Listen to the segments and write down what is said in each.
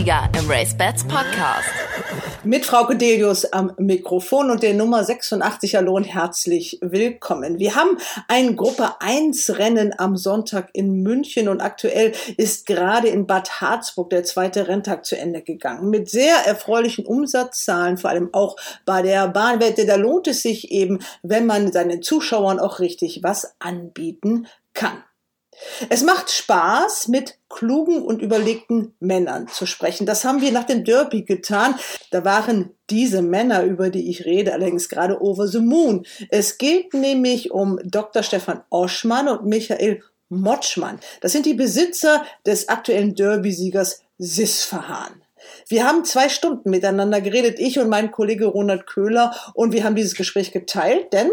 Derby-Sieger im Race Bats Podcast. Mit Frau Codelius am Mikrofon und der Nummer 86. Hallo und herzlich willkommen. Wir haben ein Gruppe 1 Rennen am Sonntag in München und aktuell ist gerade in Bad Harzburg der zweite Renntag zu Ende gegangen. Mit sehr erfreulichen Umsatzzahlen, vor allem auch bei der Bahnwette. Da lohnt es sich eben, wenn man seinen Zuschauern auch richtig was anbieten kann. Es macht Spaß, mit klugen und überlegten Männern zu sprechen. Das haben wir nach dem Derby getan. Da waren diese Männer, über die ich rede, allerdings gerade over the moon. Es geht nämlich um Dr. Stefan Oschmann und Michael Motschmann. Das sind die Besitzer des aktuellen Derby-Siegers Sisfahan. Wir haben zwei Stunden miteinander geredet, ich und mein Kollege Ronald Köhler, und wir haben dieses Gespräch geteilt, denn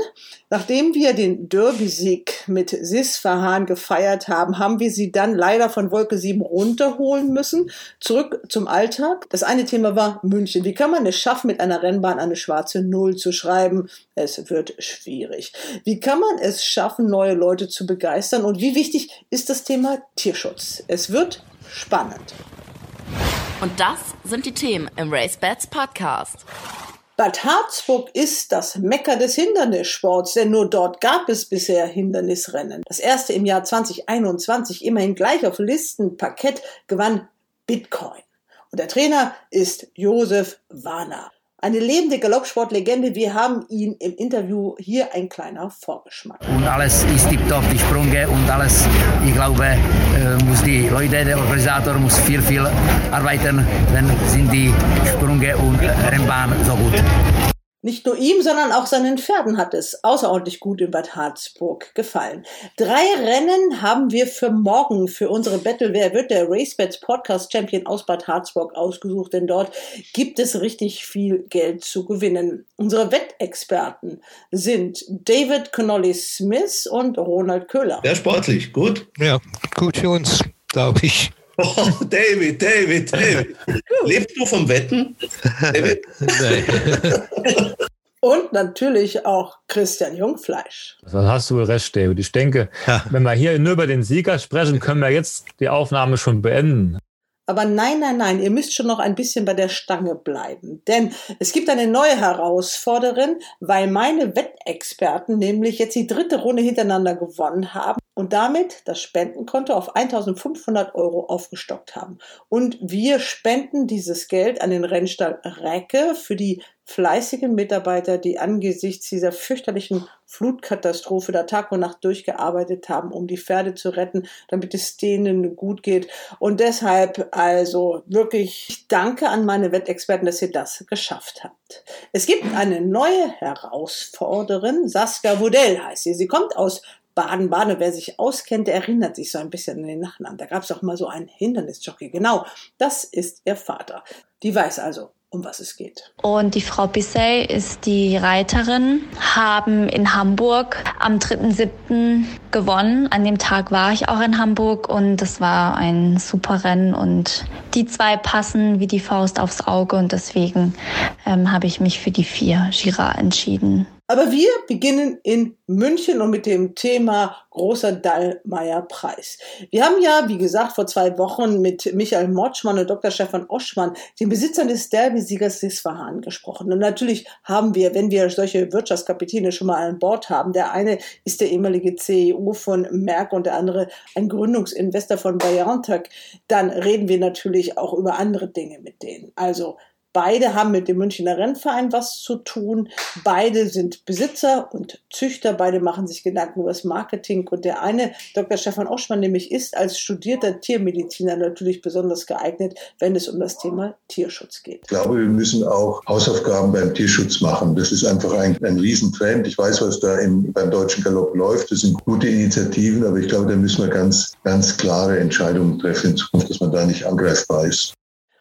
nachdem wir den Derby-Sieg mit Sisfahan gefeiert haben, haben wir sie dann leider von Wolke 7 runterholen müssen. Zurück zum Alltag. Das eine Thema war München. Wie kann man es schaffen, mit einer Rennbahn eine schwarze Null zu schreiben? Es wird schwierig. Wie kann man es schaffen, neue Leute zu begeistern? Und wie wichtig ist das Thema Tierschutz? Es wird spannend. Und das sind die Themen im Race Bats Podcast. Bad Harzburg ist das Mecker des Hindernissports, denn nur dort gab es bisher Hindernisrennen. Das erste im Jahr 2021, immerhin gleich auf Listenparkett, gewann Bitcoin. Und der Trainer ist Josef Warner. Eine lebende Galoppsportlegende. Wir haben ihn im Interview hier ein kleiner Vorgeschmack. Und alles ist tiptop, die Sprünge und alles. Ich glaube, äh, muss die Leute, der Organisator muss viel, viel arbeiten, dann sind die Sprünge und Rennbahn so gut. Nicht nur ihm, sondern auch seinen Pferden hat es außerordentlich gut in Bad Harzburg gefallen. Drei Rennen haben wir für morgen für unsere Battle Wer wird der RaceBets Podcast Champion aus Bad Harzburg ausgesucht, denn dort gibt es richtig viel Geld zu gewinnen. Unsere Wettexperten sind David Connolly Smith und Ronald Köhler. Sehr sportlich, gut? Ja, gut für uns, glaube ich. Oh, David, David, David. Lebst du vom Wetten? David? Und natürlich auch Christian Jungfleisch. Das hast du recht, David. Ich denke, ja. wenn wir hier nur über den Sieger sprechen, können wir jetzt die Aufnahme schon beenden. Aber nein, nein, nein, ihr müsst schon noch ein bisschen bei der Stange bleiben. Denn es gibt eine neue Herausforderin, weil meine Wettexperten nämlich jetzt die dritte Runde hintereinander gewonnen haben und damit das Spendenkonto auf 1500 Euro aufgestockt haben. Und wir spenden dieses Geld an den Rennstall Recke für die fleißigen Mitarbeiter, die angesichts dieser fürchterlichen Flutkatastrophe da Tag und Nacht durchgearbeitet haben, um die Pferde zu retten, damit es denen gut geht. Und deshalb also wirklich danke an meine Wettexperten, dass ihr das geschafft habt. Es gibt eine neue Herausforderin, Saskia Wudell heißt sie. Sie kommt aus Baden-Baden. Wer sich auskennt, der erinnert sich so ein bisschen an den Nachnamen. Da gab es auch mal so einen Hindernisjockey. Genau, das ist ihr Vater. Die weiß also, um was es geht. Und die Frau Bissey ist die Reiterin, haben in Hamburg am 3.7. gewonnen. An dem Tag war ich auch in Hamburg und es war ein super Rennen und die zwei passen wie die Faust aufs Auge und deswegen ähm, habe ich mich für die vier Gira entschieden. Aber wir beginnen in München und mit dem Thema großer Dallmayr-Preis. Wir haben ja, wie gesagt, vor zwei Wochen mit Michael Motschmann und Dr. Stefan Oschmann, den Besitzern des Derby-Siegers Sisfahan, gesprochen. Und natürlich haben wir, wenn wir solche Wirtschaftskapitäne schon mal an Bord haben, der eine ist der ehemalige CEO von Merck und der andere ein Gründungsinvestor von BioNTech, dann reden wir natürlich auch über andere Dinge mit denen. Also Beide haben mit dem Münchner Rennverein was zu tun. Beide sind Besitzer und Züchter. Beide machen sich Gedanken über das Marketing. Und der eine, Dr. Stefan Oschmann, nämlich ist als studierter Tiermediziner natürlich besonders geeignet, wenn es um das Thema Tierschutz geht. Ich glaube, wir müssen auch Hausaufgaben beim Tierschutz machen. Das ist einfach ein, ein Riesentrend. Ich weiß, was da im, beim Deutschen Galopp läuft. Das sind gute Initiativen, aber ich glaube, da müssen wir ganz, ganz klare Entscheidungen treffen in Zukunft, dass man da nicht angreifbar ist.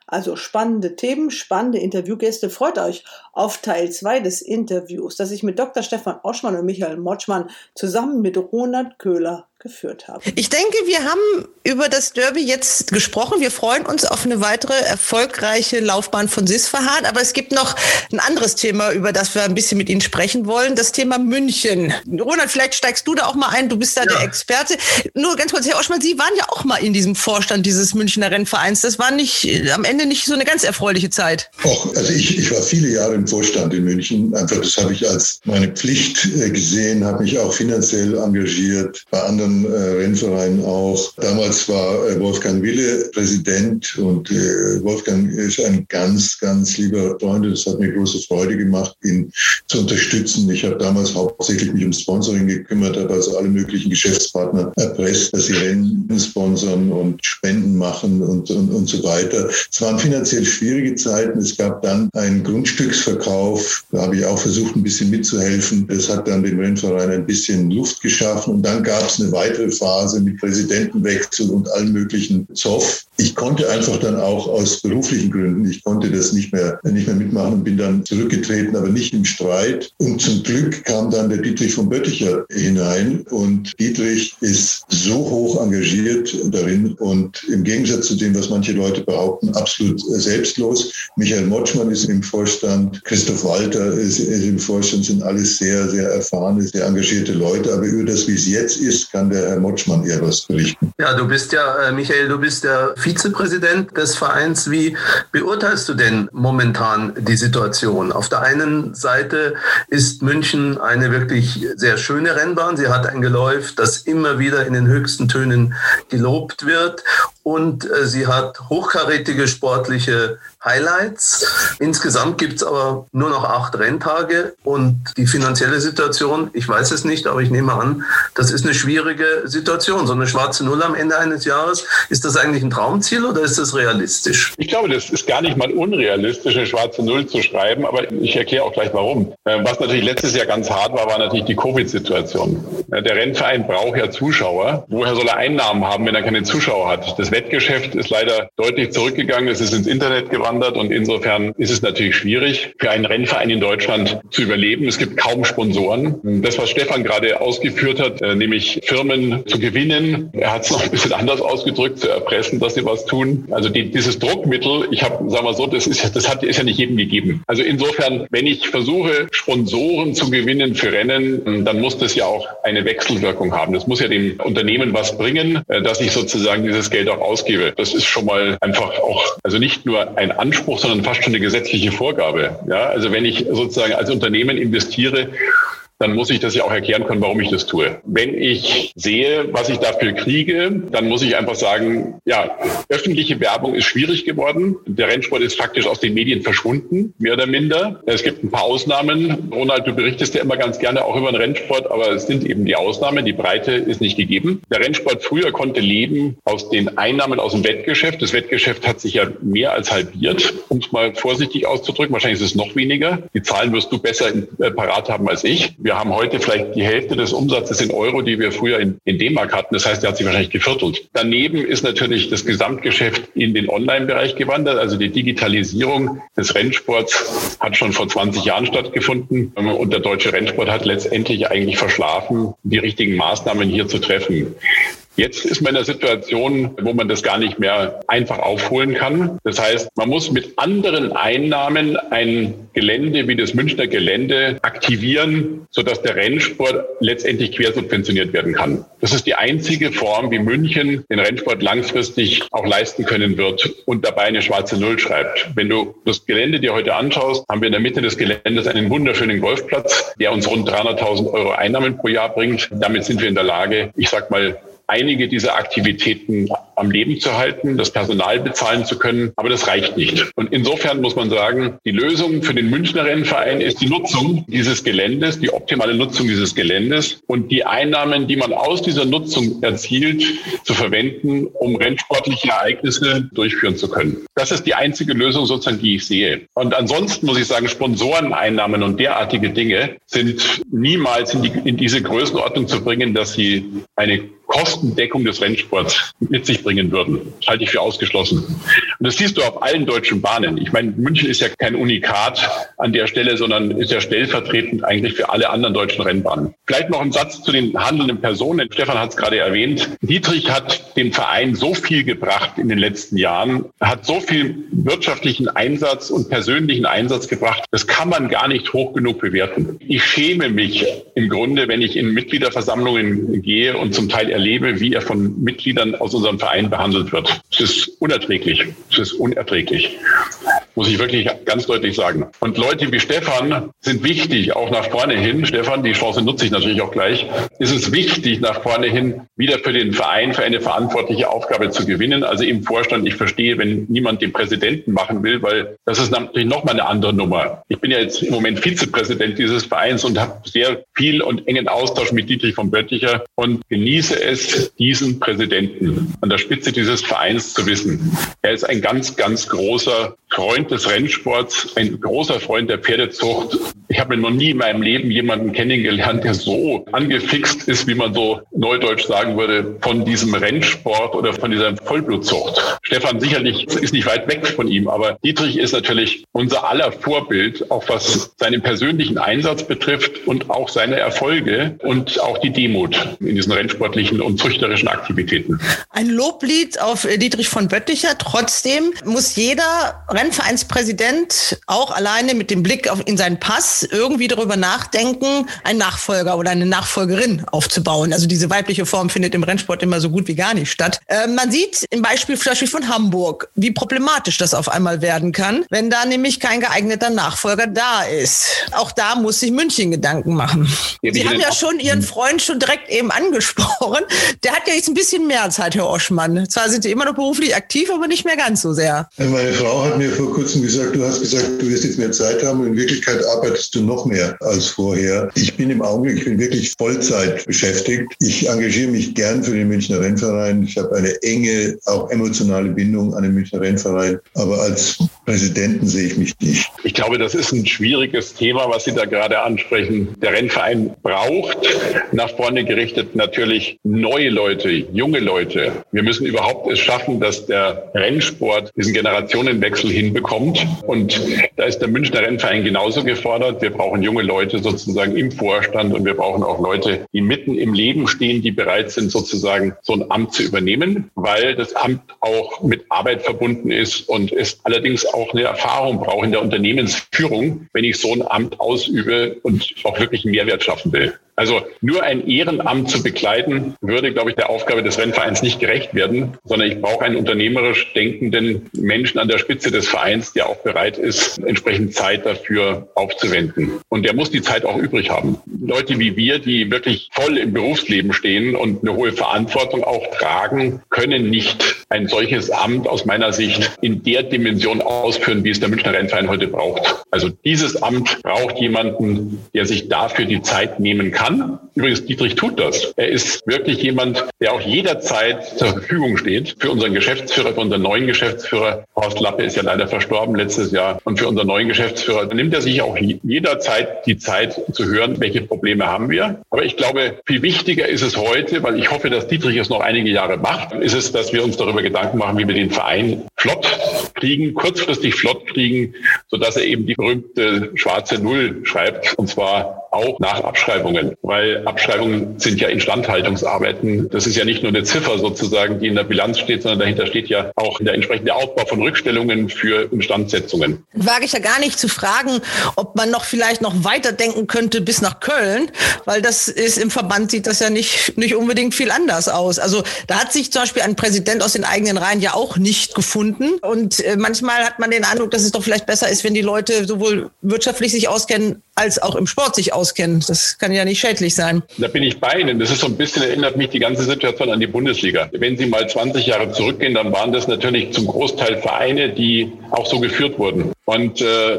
Also spannende Themen, spannende Interviewgäste. Freut euch auf Teil 2 des Interviews, das ich mit Dr. Stefan Oschmann und Michael Motschmann zusammen mit Ronald Köhler geführt haben. Ich denke, wir haben über das Derby jetzt gesprochen. Wir freuen uns auf eine weitere erfolgreiche Laufbahn von Sisfahan. Aber es gibt noch ein anderes Thema, über das wir ein bisschen mit Ihnen sprechen wollen. Das Thema München. Ronald, vielleicht steigst du da auch mal ein. Du bist da ja. der Experte. Nur ganz kurz, Herr Oschmann, Sie waren ja auch mal in diesem Vorstand dieses Münchner Rennvereins. Das war nicht, am Ende nicht so eine ganz erfreuliche Zeit. Och, also ich, ich war viele Jahre im Vorstand in München. Einfach, das habe ich als meine Pflicht äh, gesehen, habe mich auch finanziell engagiert, bei anderen äh, Rennvereinen auch. Damals war äh, Wolfgang Wille Präsident und äh, Wolfgang ist ein ganz, ganz lieber Freund. Es hat mir große Freude gemacht, ihn zu unterstützen. Ich habe damals hauptsächlich mich um Sponsoring gekümmert, habe also alle möglichen Geschäftspartner erpresst, dass sie Rennen sponsern und Spenden machen und, und, und so weiter. Es waren finanziell schwierige Zeiten. Es gab dann einen Grundstücksverkauf. Da habe ich auch versucht, ein bisschen mitzuhelfen. Das hat dann dem Rennverein ein bisschen Luft geschaffen. Und dann gab es eine weitere Phase mit Präsidentenwechsel und allen möglichen Zoff. Ich konnte einfach dann auch aus beruflichen Gründen, ich konnte das nicht mehr, nicht mehr mitmachen und bin dann zurückgetreten, aber nicht im Streit. Und zum Glück kam dann der Dietrich von Bötticher hinein und Dietrich ist so hoch engagiert darin und im Gegensatz zu dem, was manche Leute behaupten, absolut selbstlos. Michael Motschmann ist im Vorstand, Christoph Walter ist, ist im Vorstand, sind alles sehr, sehr erfahrene, sehr engagierte Leute. Aber über das, wie es jetzt ist, kann der Herr Motschmann eher was berichten. Ja, du bist ja, äh, Michael, du bist der Vizepräsident des Vereins. Wie beurteilst du denn momentan die Situation? Auf der einen Seite ist München eine wirklich sehr schöne Rennbahn. Sie hat ein Geläuf, das immer wieder in den höchsten Tönen gelobt wird und äh, sie hat hochkarätige sportliche Highlights. Insgesamt gibt es aber nur noch acht Renntage und die finanzielle Situation, ich weiß es nicht, aber ich nehme an, das ist eine schwierige Situation. So eine schwarze Null am Ende eines Jahres, ist das eigentlich ein Traumziel oder ist das realistisch? Ich glaube, das ist gar nicht mal unrealistisch, eine schwarze Null zu schreiben, aber ich erkläre auch gleich warum. Äh, was natürlich letztes Jahr ganz hart war, war natürlich die Covid-Situation. Der Rennverein braucht ja Zuschauer. Woher soll er Einnahmen haben, wenn er keine Zuschauer hat? Das Wettgeschäft ist leider deutlich zurückgegangen. Es ist ins Internet gewandert und insofern ist es natürlich schwierig für einen Rennverein in Deutschland zu überleben. Es gibt kaum Sponsoren. Das, was Stefan gerade ausgeführt hat, äh, nämlich Firmen zu gewinnen, er hat es noch ein bisschen anders ausgedrückt, zu erpressen, dass sie was tun. Also die, dieses Druckmittel, ich habe, sagen wir so, das ist, das hat, ist ja nicht jedem gegeben. Also insofern, wenn ich versuche, Sponsoren zu gewinnen für Rennen, dann muss das ja auch eine Wechselwirkung haben. Das muss ja dem Unternehmen was bringen, äh, dass ich sozusagen dieses Geld auch ausgebe. Das ist schon mal einfach auch, also nicht nur ein Anspruch, sondern fast schon eine gesetzliche Vorgabe. Ja, also wenn ich sozusagen als Unternehmen investiere, dann muss ich das ja auch erklären können, warum ich das tue. Wenn ich sehe, was ich dafür kriege, dann muss ich einfach sagen, ja, öffentliche Werbung ist schwierig geworden. Der Rennsport ist faktisch aus den Medien verschwunden, mehr oder minder. Es gibt ein paar Ausnahmen. Ronald, du berichtest ja immer ganz gerne auch über den Rennsport, aber es sind eben die Ausnahmen. Die Breite ist nicht gegeben. Der Rennsport früher konnte leben aus den Einnahmen aus dem Wettgeschäft. Das Wettgeschäft hat sich ja mehr als halbiert, um es mal vorsichtig auszudrücken. Wahrscheinlich ist es noch weniger. Die Zahlen wirst du besser äh, parat haben als ich. Wir haben heute vielleicht die Hälfte des Umsatzes in Euro, die wir früher in, in D-Mark hatten. Das heißt, der hat sich wahrscheinlich geviertelt. Daneben ist natürlich das Gesamtgeschäft in den Online-Bereich gewandert. Also die Digitalisierung des Rennsports hat schon vor 20 Jahren stattgefunden. Und der deutsche Rennsport hat letztendlich eigentlich verschlafen, die richtigen Maßnahmen hier zu treffen. Jetzt ist man in einer Situation, wo man das gar nicht mehr einfach aufholen kann. Das heißt, man muss mit anderen Einnahmen ein Gelände wie das Münchner Gelände aktivieren, sodass der Rennsport letztendlich quersubventioniert werden kann. Das ist die einzige Form, wie München den Rennsport langfristig auch leisten können wird und dabei eine schwarze Null schreibt. Wenn du das Gelände dir heute anschaust, haben wir in der Mitte des Geländes einen wunderschönen Golfplatz, der uns rund 300.000 Euro Einnahmen pro Jahr bringt. Damit sind wir in der Lage, ich sag mal, einige dieser Aktivitäten am Leben zu halten, das Personal bezahlen zu können. Aber das reicht nicht. Und insofern muss man sagen, die Lösung für den Münchner Rennverein ist die Nutzung dieses Geländes, die optimale Nutzung dieses Geländes und die Einnahmen, die man aus dieser Nutzung erzielt, zu verwenden, um rennsportliche Ereignisse durchführen zu können. Das ist die einzige Lösung sozusagen, die ich sehe. Und ansonsten muss ich sagen, Sponsoreneinnahmen und derartige Dinge sind niemals in, die, in diese Größenordnung zu bringen, dass sie eine Kostendeckung des Rennsports mit sich bringen würden. Das halte ich für ausgeschlossen. Und das siehst du auf allen deutschen Bahnen. Ich meine, München ist ja kein Unikat an der Stelle, sondern ist ja stellvertretend eigentlich für alle anderen deutschen Rennbahnen. Vielleicht noch ein Satz zu den handelnden Personen. Stefan hat es gerade erwähnt. Dietrich hat dem Verein so viel gebracht in den letzten Jahren, hat so viel wirtschaftlichen Einsatz und persönlichen Einsatz gebracht. Das kann man gar nicht hoch genug bewerten. Ich schäme mich im Grunde, wenn ich in Mitgliederversammlungen gehe und zum Teil erlebe, wie er von Mitgliedern aus unserem Verein behandelt wird. Das ist unerträglich. Das ist unerträglich muss ich wirklich ganz deutlich sagen. Und Leute wie Stefan sind wichtig, auch nach vorne hin. Stefan, die Chance nutze ich natürlich auch gleich. Ist es wichtig, nach vorne hin wieder für den Verein für eine verantwortliche Aufgabe zu gewinnen. Also im Vorstand, ich verstehe, wenn niemand den Präsidenten machen will, weil das ist natürlich nochmal eine andere Nummer. Ich bin ja jetzt im Moment Vizepräsident dieses Vereins und habe sehr viel und engen Austausch mit Dietrich von Bötticher und genieße es, diesen Präsidenten an der Spitze dieses Vereins zu wissen. Er ist ein ganz, ganz großer Freund des Rennsports, ein großer Freund der Pferdezucht. Ich habe noch nie in meinem Leben jemanden kennengelernt, der so angefixt ist, wie man so neudeutsch sagen würde, von diesem Rennsport oder von dieser Vollblutzucht. Stefan sicherlich ist nicht weit weg von ihm, aber Dietrich ist natürlich unser aller Vorbild, auch was seinen persönlichen Einsatz betrifft und auch seine Erfolge und auch die Demut in diesen rennsportlichen und züchterischen Aktivitäten. Ein Loblied auf Dietrich von Bötticher. Trotzdem muss jeder Rennvereinspräsident auch alleine mit dem Blick auf, in seinen Pass irgendwie darüber nachdenken, einen Nachfolger oder eine Nachfolgerin aufzubauen. Also diese weibliche Form findet im Rennsport immer so gut wie gar nicht statt. Äh, man sieht im Beispiel Beispiel von Hamburg, wie problematisch das auf einmal werden kann, wenn da nämlich kein geeigneter Nachfolger da ist. Auch da muss sich München Gedanken machen. Ja, Sie haben ja schon Ihren Freund schon direkt eben angesprochen. Der hat ja jetzt ein bisschen mehr Zeit, Herr Oschmann. Zwar sind Sie immer noch beruflich aktiv, aber nicht mehr ganz so sehr. Meine Frau hat mir vor kurzem gesagt, du hast gesagt, du wirst jetzt mehr Zeit haben und in Wirklichkeit arbeitest du noch mehr als vorher. Ich bin im Augenblick, ich bin wirklich Vollzeit beschäftigt. Ich engagiere mich gern für den Münchner Rennverein. Ich habe eine enge, auch emotionale Bindung an den Münchner Rennverein. Aber als Präsidenten sehe ich mich nicht. Ich glaube, das ist ein schwieriges Thema, was Sie da gerade ansprechen. Der Rennverein braucht nach vorne gerichtet natürlich neue Leute, junge Leute. Wir müssen überhaupt es schaffen, dass der Rennsport diesen Generationenwechsel hinbekommt. Und da ist der Münchner Rennverein genauso gefordert. Wir brauchen junge Leute sozusagen im Vorstand und wir brauchen auch Leute, die mitten im Leben stehen, die bereit sind, sozusagen so ein Amt zu übernehmen, weil das Amt auch mit Arbeit verbunden ist und es allerdings auch eine Erfahrung brauche in der Unternehmensführung, wenn ich so ein Amt ausübe und auch wirklich einen Mehrwert schaffen will. Also nur ein Ehrenamt zu begleiten, würde, glaube ich, der Aufgabe des Rennvereins nicht gerecht werden, sondern ich brauche einen unternehmerisch denkenden Menschen an der Spitze des Vereins, der auch bereit ist, entsprechend Zeit dafür aufzuwenden. Und der muss die Zeit auch übrig haben. Leute wie wir, die wirklich voll im Berufsleben stehen und eine hohe Verantwortung auch tragen, können nicht ein solches Amt aus meiner Sicht in der Dimension ausführen, wie es der Münchner Rennverein heute braucht. Also dieses Amt braucht jemanden, der sich dafür die Zeit nehmen kann kann. Übrigens, Dietrich tut das. Er ist wirklich jemand, der auch jederzeit zur Verfügung steht für unseren Geschäftsführer, für unseren neuen Geschäftsführer. Horst Lappe ist ja leider verstorben letztes Jahr. Und für unseren neuen Geschäftsführer nimmt er sich auch jederzeit die Zeit zu hören, welche Probleme haben wir. Aber ich glaube, viel wichtiger ist es heute, weil ich hoffe, dass Dietrich es noch einige Jahre macht, ist es, dass wir uns darüber Gedanken machen, wie wir den Verein flott kriegen, kurzfristig flott kriegen, sodass er eben die berühmte schwarze Null schreibt. Und zwar auch nach Abschreibungen, weil Abschreibungen sind ja Instandhaltungsarbeiten. Das ist ja nicht nur eine Ziffer sozusagen, die in der Bilanz steht, sondern dahinter steht ja auch der entsprechende Aufbau von Rückstellungen für Instandsetzungen. Wage ich ja gar nicht zu fragen, ob man noch vielleicht noch weiter denken könnte bis nach Köln, weil das ist im Verband sieht das ja nicht, nicht unbedingt viel anders aus. Also da hat sich zum Beispiel ein Präsident aus den eigenen Reihen ja auch nicht gefunden. Und äh, manchmal hat man den Eindruck, dass es doch vielleicht besser ist, wenn die Leute sowohl wirtschaftlich sich auskennen, als auch im Sport sich auskennen. Das kann ja nicht schädlich sein. Da bin ich bei Ihnen. Das ist so ein bisschen, erinnert mich die ganze Situation an die Bundesliga. Wenn Sie mal 20 Jahre zurückgehen, dann waren das natürlich zum Großteil Vereine, die auch so geführt wurden. Und äh,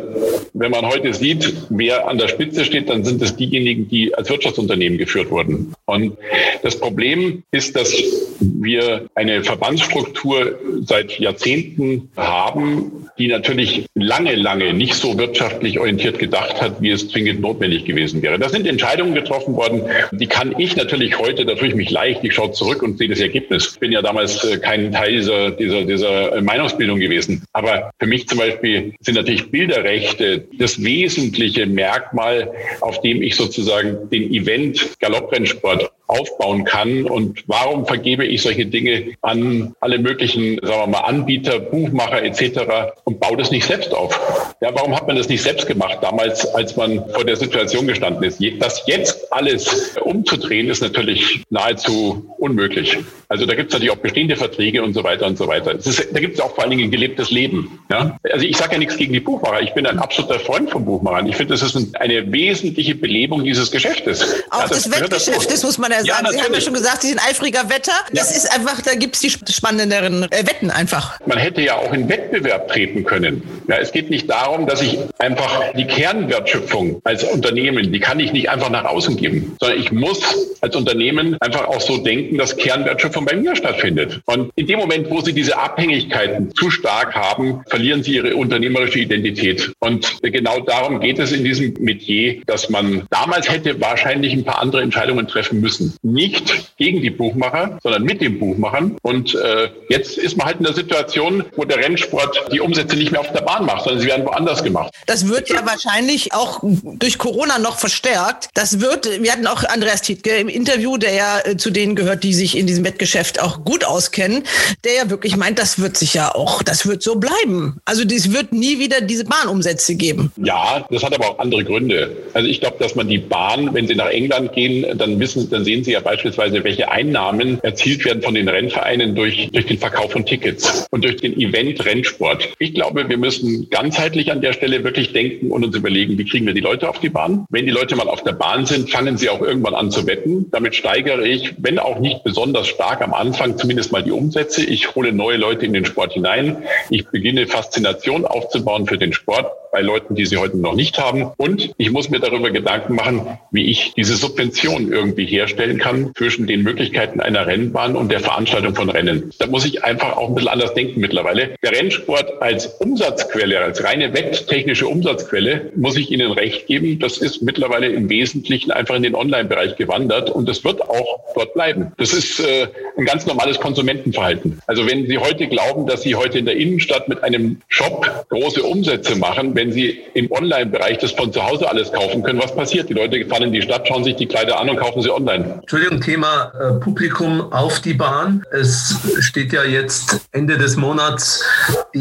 wenn man heute sieht, wer an der Spitze steht, dann sind es diejenigen, die als Wirtschaftsunternehmen geführt wurden. Und das Problem ist, dass wir eine Verbandsstruktur seit Jahrzehnten haben, die natürlich lange, lange nicht so wirtschaftlich orientiert gedacht hat, wie es zwingend notwendig gewesen wäre. Da sind Entscheidungen getroffen worden, die kann ich natürlich heute, da tue ich mich leicht, ich schaue zurück und sehe das Ergebnis. Ich bin ja damals äh, kein Teil dieser, dieser, dieser Meinungsbildung gewesen. Aber für mich zum Beispiel sind natürlich Bilderrechte das wesentliche Merkmal, auf dem ich sozusagen den Event Galopprennsport aufbauen kann. Und warum vergebe ich solche Dinge an alle möglichen, sagen wir mal, Anbieter, Buchmacher etc. und baue das nicht selbst auf? Ja, warum hat man das nicht selbst gemacht damals, als man vor der Situation gestanden ist? Das jetzt alles umzudrehen, ist natürlich nahezu unmöglich. Also da gibt es natürlich auch bestehende Verträge und so weiter und so weiter. Ist, da gibt es auch vor allen Dingen gelebtes Leben. Ja? Also ich sage ja nichts gegen die Buchmacher. Ich bin ein absoluter Freund von Buchmachern. Ich finde, das ist eine wesentliche Belebung dieses Geschäftes. Auch ja, das, das Wettgeschäftes muss man ja sagen. Ja, Sie haben ja schon gesagt, Sie sind eifriger Wetter. Das ja. ist einfach, da gibt es die spannenderen äh, Wetten einfach. Man hätte ja auch in Wettbewerb treten können. Ja, es geht nicht darum, dass ich einfach die Kernwertschöpfung als Unternehmen, die kann ich nicht einfach nach außen geben, sondern ich muss als Unternehmen einfach auch so denken, dass Kernwertschöpfung bei mir stattfindet. Und in dem Moment, wo Sie diese Abhängigkeiten zu stark haben, verlieren Sie Ihre unternehmerische Identität. Und genau darum geht es in diesem Metier, dass man damals hätte wahrscheinlich ein paar andere Entscheidungen treffen müssen nicht gegen die Buchmacher, sondern mit den Buchmachern. Und äh, jetzt ist man halt in der Situation, wo der Rennsport die Umsätze nicht mehr auf der Bahn macht, sondern sie werden woanders gemacht. Das wird ja wahrscheinlich auch durch Corona noch verstärkt. Das wird, wir hatten auch Andreas Tietke im Interview, der ja äh, zu denen gehört, die sich in diesem Wettgeschäft auch gut auskennen, der ja wirklich meint, das wird sich ja auch, das wird so bleiben. Also es wird nie wieder diese Bahnumsätze geben. Ja, das hat aber auch andere Gründe. Also ich glaube, dass man die Bahn, wenn sie nach England gehen, dann wissen, dann sehen sie ja beispielsweise, welche Einnahmen erzielt werden von den Rennvereinen durch, durch den Verkauf von Tickets und durch den Event Rennsport. Ich glaube, wir müssen ganzheitlich an der Stelle wirklich denken und uns überlegen, wie kriegen wir die Leute auf die Bahn? Wenn die Leute mal auf der Bahn sind, fangen sie auch irgendwann an zu wetten. Damit steigere ich, wenn auch nicht besonders stark am Anfang, zumindest mal die Umsätze. Ich hole neue Leute in den Sport hinein. Ich beginne Faszination aufzubauen für den Sport bei Leuten, die sie heute noch nicht haben. Und ich muss mir darüber Gedanken machen, wie ich diese Subvention irgendwie herstellen kann zwischen den Möglichkeiten einer Rennbahn und der Veranstaltung von Rennen. Da muss ich einfach auch ein bisschen anders denken mittlerweile. Der Rennsport als Umsatzquelle, als reine wetttechnische Umsatzquelle, muss ich Ihnen recht geben, das ist mittlerweile im Wesentlichen einfach in den Online-Bereich gewandert und das wird auch dort bleiben. Das ist äh, ein ganz normales Konsumentenverhalten. Also wenn Sie heute glauben, dass Sie heute in der Innenstadt mit einem Shop große Umsätze machen, wenn wenn Sie im Online-Bereich das von zu Hause alles kaufen können, was passiert? Die Leute fahren in die Stadt, schauen sich die Kleider an und kaufen sie online. Entschuldigung, Thema äh, Publikum auf die Bahn. Es steht ja jetzt Ende des Monats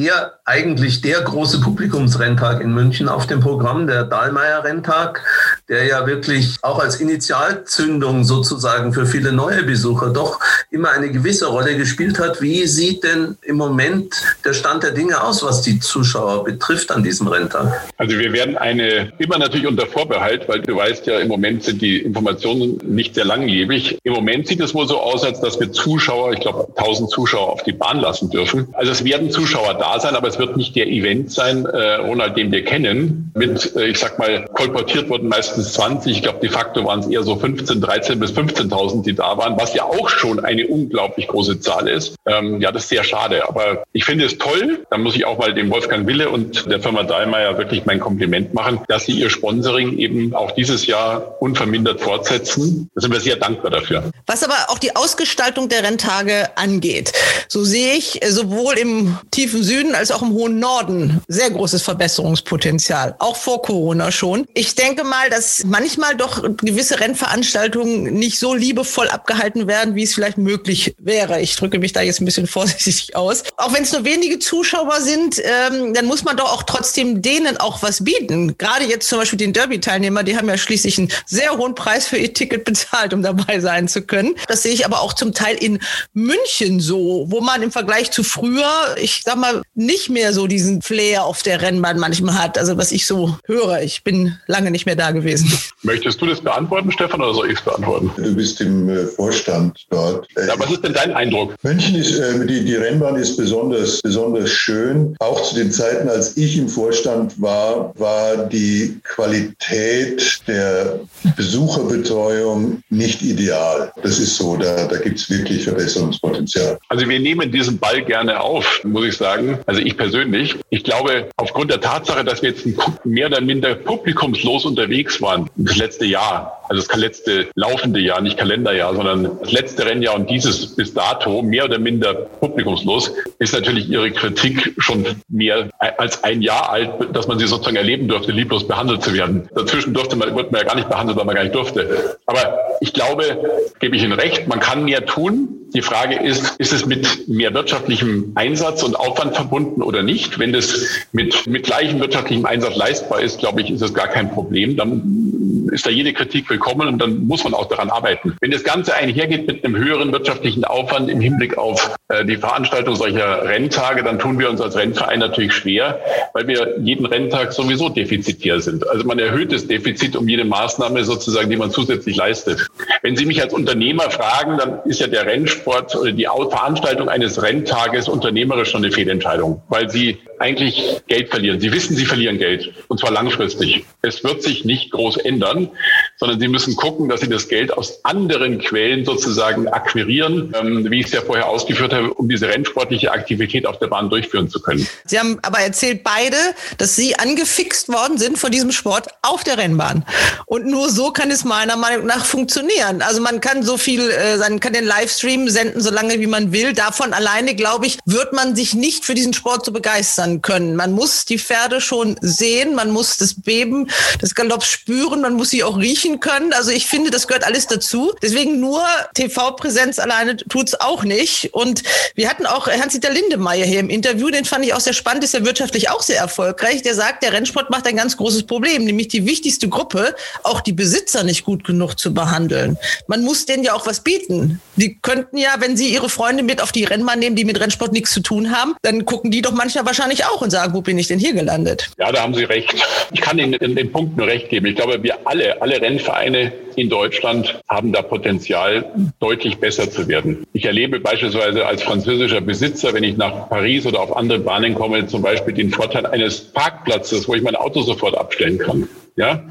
der eigentlich der große Publikumsrenntag in München auf dem Programm, der Dahlmeier-Renntag, der ja wirklich auch als Initialzündung sozusagen für viele neue Besucher doch immer eine gewisse Rolle gespielt hat. Wie sieht denn im Moment der Stand der Dinge aus, was die Zuschauer betrifft an diesem Renntag? Renntag? Also wir werden eine, immer natürlich unter Vorbehalt, weil du weißt ja, im Moment sind die Informationen nicht sehr langlebig. Im Moment sieht es wohl so aus, als dass wir Zuschauer, ich glaube 1000 Zuschauer auf die Bahn lassen dürfen. Also es werden Zuschauer da sein, aber es wird nicht der Event sein, äh, Ronald, den wir kennen. Mit, äh, ich sag mal, kolportiert wurden meistens 20. Ich glaube, de facto waren es eher so 15, 13 bis 15.000, die da waren, was ja auch schon eine unglaublich große Zahl ist. Ähm, ja, das ist sehr schade. Aber ich finde es toll. Da muss ich auch mal dem Wolfgang Wille und der Firma Steinmeier wirklich mein Kompliment machen, dass sie ihr Sponsoring eben auch dieses Jahr unvermindert fortsetzen. Da sind wir sehr dankbar dafür. Was aber auch die Ausgestaltung der Renntage angeht, so sehe ich sowohl im tiefen Süden als auch im hohen Norden sehr großes Verbesserungspotenzial, auch vor Corona schon. Ich denke mal, dass manchmal doch gewisse Rennveranstaltungen nicht so liebevoll abgehalten werden, wie es vielleicht möglich wäre. Ich drücke mich da jetzt ein bisschen vorsichtig aus. Auch wenn es nur wenige Zuschauer sind, ähm, dann muss man doch auch trotzdem denen auch was bieten. Gerade jetzt zum Beispiel den Derby-Teilnehmer, die haben ja schließlich einen sehr hohen Preis für ihr Ticket bezahlt, um dabei sein zu können. Das sehe ich aber auch zum Teil in München so, wo man im Vergleich zu früher, ich sag mal, nicht mehr so diesen Flair auf der Rennbahn manchmal hat. Also was ich so höre, ich bin lange nicht mehr da gewesen. Möchtest du das beantworten, Stefan, oder soll ich es beantworten? Du bist im äh, Vorstand dort. Ja, was ist denn dein Eindruck? München ist, äh, die, die Rennbahn ist besonders, besonders schön. Auch zu den Zeiten, als ich im Vorstand war, war die Qualität der Besucherbetreuung nicht ideal. Das ist so, da, da gibt es wirklich Verbesserungspotenzial. Also wir nehmen diesen Ball gerne auf, muss ich sagen. Also ich persönlich. Ich glaube, aufgrund der Tatsache, dass wir jetzt mehr oder minder publikumslos unterwegs waren, das letzte Jahr, also das letzte laufende Jahr, nicht Kalenderjahr, sondern das letzte Rennjahr und dieses bis dato mehr oder minder publikumslos, ist natürlich Ihre Kritik schon mehr als ein Jahr alt, dass man sie sozusagen erleben durfte, lieblos behandelt zu werden. Dazwischen durfte man, wird man ja gar nicht behandelt, weil man gar nicht durfte. Aber ich glaube, gebe ich Ihnen recht, man kann mehr tun. Die Frage ist, ist es mit mehr wirtschaftlichem Einsatz und Aufwand verbunden oder nicht? Wenn das mit, mit gleichem wirtschaftlichem Einsatz leistbar ist, glaube ich, ist es gar kein Problem. Dann ist da jede Kritik willkommen und dann muss man auch daran arbeiten. Wenn das Ganze einhergeht mit einem höheren wirtschaftlichen Aufwand im Hinblick auf äh, die Veranstaltung solcher Renntage, dann tun wir uns als Rennverein natürlich schwer, weil wir jeden Renntag sowieso defizitär sind. Also man erhöht das Defizit um jede Maßnahme sozusagen, die man zusätzlich leistet. Wenn Sie mich als Unternehmer fragen, dann ist ja der Rennsport oder die Veranstaltung eines Renntages unternehmerisch schon eine Fehlentscheidung, weil Sie eigentlich Geld verlieren. Sie wissen, Sie verlieren Geld und zwar langfristig. Es wird sich nicht groß ändern, sondern Sie müssen gucken, dass Sie das Geld aus anderen Quellen sozusagen akquirieren, ähm, wie ich es ja vorher ausgeführt habe, um diese rennsportliche Aktivität auf der Bahn durchführen zu können. Sie haben aber erzählt beide, dass Sie angefixt worden sind von diesem Sport auf der Rennbahn. Und nur so kann es meiner Meinung nach funktionieren. Also man kann so viel, äh, man kann den Livestream senden, so lange wie man will. Davon alleine, glaube ich, wird man sich nicht für diesen Sport so begeistern können. Man muss die Pferde schon sehen, man muss das Beben des Galopps spüren, man muss sie auch riechen können. Also ich finde, das gehört alles dazu. Deswegen nur TV-Präsenz alleine tut's auch nicht. Und wir hatten auch Hans-Dieter Lindemeyer hier im Interview, den fand ich auch sehr spannend, ist ja wirtschaftlich auch sehr erfolgreich. Der sagt, der Rennsport macht ein ganz großes Problem, nämlich die wichtigste Gruppe, auch die Besitzer nicht gut genug zu behandeln. Man muss denen ja auch was bieten. Die könnten ja, wenn sie ihre Freunde mit auf die Rennbahn nehmen, die mit Rennsport nichts zu tun haben, dann gucken die doch manchmal wahrscheinlich auch und sagen, wo bin ich denn hier gelandet? Ja, da haben Sie recht. Ich kann Ihnen dem Punkt nur recht geben. Ich glaube, wir alle, alle Rennvereine in Deutschland haben da Potenzial, deutlich besser zu werden. Ich erlebe beispielsweise als französischer Besitzer, wenn ich nach Paris oder auf andere Bahnen komme, zum Beispiel den Vorteil eines Parkplatzes, wo ich mein Auto sofort abstellen kann. Ja,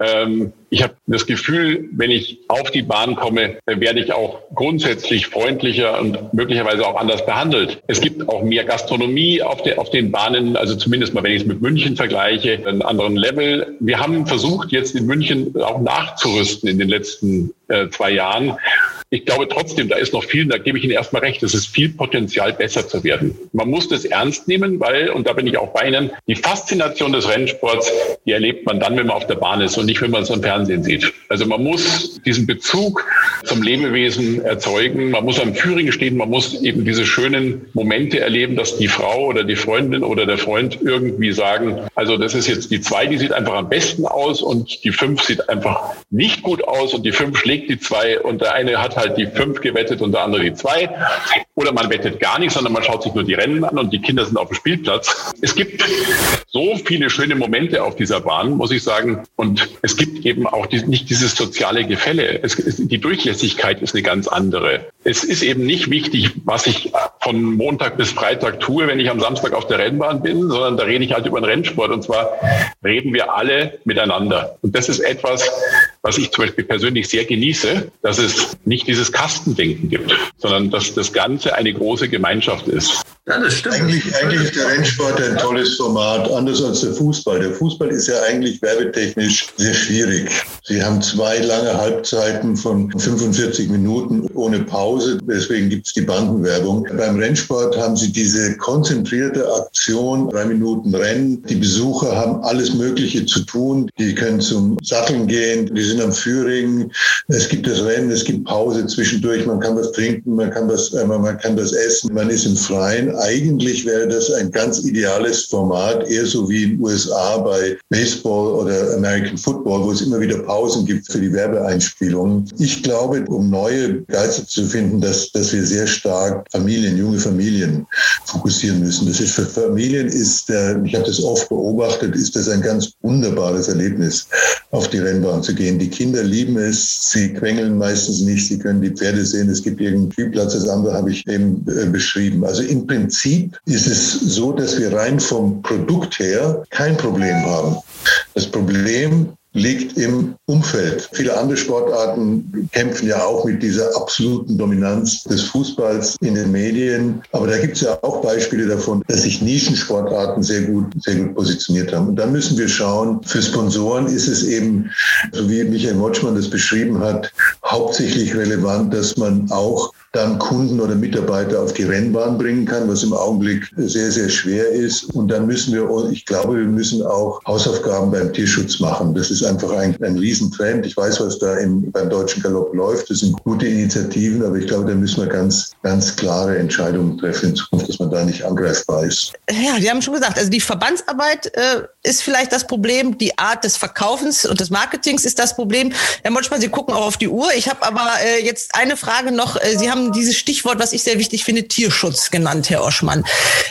ähm, ich habe das Gefühl, wenn ich auf die Bahn komme, werde ich auch grundsätzlich freundlicher und möglicherweise auch anders behandelt. Es gibt auch mehr Gastronomie auf, de, auf den Bahnen, also zumindest mal, wenn ich es mit München vergleiche, einen anderen Level. Wir haben versucht, jetzt in München auch nachzurüsten in den letzten äh, zwei Jahren. Ich glaube trotzdem, da ist noch viel, da gebe ich Ihnen erstmal recht, es ist viel Potenzial, besser zu werden. Man muss das ernst nehmen, weil, und da bin ich auch bei Ihnen, die Faszination des Rennsports, die erlebt man dann, wenn man auf der Bahn ist und nicht, wenn man es im Fernsehen sieht. Also man muss diesen Bezug zum Lebewesen erzeugen, man muss am Führing stehen, man muss eben diese schönen Momente erleben, dass die Frau oder die Freundin oder der Freund irgendwie sagen, also das ist jetzt die zwei, die sieht einfach am besten aus und die fünf sieht einfach nicht gut aus und die fünf schlägt die zwei und der eine hat halt die fünf gewettet und der andere die zwei. Oder man wettet gar nicht, sondern man schaut sich nur die Rennen an und die Kinder sind auf dem Spielplatz. Es gibt so viele schöne Momente auf dieser Bahn, muss ich sagen. Und es gibt eben auch die, nicht dieses soziale Gefälle. Es, die Durchlässigkeit ist eine ganz andere. Es ist eben nicht wichtig, was ich von Montag bis Freitag tue, wenn ich am Samstag auf der Rennbahn bin, sondern da rede ich halt über den Rennsport. Und zwar reden wir alle miteinander. Und das ist etwas, was ich zum Beispiel persönlich sehr genieße, dass es nicht dieses Kastendenken gibt, sondern dass das Ganze eine große Gemeinschaft ist. Ja, das stimmt. Eigentlich, eigentlich ist der Rennsport ein tolles Format, anders als der Fußball. Der Fußball ist ja eigentlich werbetechnisch sehr schwierig. Sie haben zwei lange Halbzeiten von 45 Minuten ohne Pause, deswegen gibt es die Bandenwerbung. Beim Rennsport haben Sie diese konzentrierte Aktion, drei Minuten Rennen. Die Besucher haben alles Mögliche zu tun. Die können zum Satteln gehen, die sind am Führing. Es gibt das Rennen, es gibt Pause zwischendurch, man kann was trinken, man kann was, äh, man kann was essen, man ist im Freien eigentlich wäre das ein ganz ideales Format, eher so wie in den USA bei Baseball oder American Football, wo es immer wieder Pausen gibt für die Werbeeinspielungen. Ich glaube, um neue Geister zu finden, dass, dass wir sehr stark Familien, junge Familien fokussieren müssen. Das ist für Familien ist, der, ich habe das oft beobachtet, ist das ein ganz wunderbares Erlebnis, auf die Rennbahn zu gehen. Die Kinder lieben es, sie quengeln meistens nicht, sie können die Pferde sehen, es gibt irgendeinen Spielplatz, das andere habe ich eben äh, beschrieben. Also im Prinzip ist es so, dass wir rein vom Produkt her kein Problem haben. Das Problem liegt im Umfeld. Viele andere Sportarten kämpfen ja auch mit dieser absoluten Dominanz des Fußballs in den Medien. Aber da gibt es ja auch Beispiele davon, dass sich Nischensportarten sehr gut, sehr gut positioniert haben. Und da müssen wir schauen, für Sponsoren ist es eben, so wie Michael Motschmann das beschrieben hat, hauptsächlich relevant, dass man auch dann Kunden oder Mitarbeiter auf die Rennbahn bringen kann, was im Augenblick sehr, sehr schwer ist. Und dann müssen wir, ich glaube, wir müssen auch Hausaufgaben beim Tierschutz machen. Das ist einfach ein, ein Riesentrend. Ich weiß, was da im, beim Deutschen Galopp läuft. Das sind gute Initiativen, aber ich glaube, da müssen wir ganz, ganz klare Entscheidungen treffen in Zukunft, dass man da nicht angreifbar ist. Ja, Sie haben schon gesagt, also die Verbandsarbeit äh, ist vielleicht das Problem. Die Art des Verkaufens und des Marketings ist das Problem. Herr Motschmann, Sie gucken auch auf die Uhr. Ich habe aber äh, jetzt eine Frage noch. Äh, Sie haben dieses Stichwort, was ich sehr wichtig finde, Tierschutz genannt, Herr Oschmann.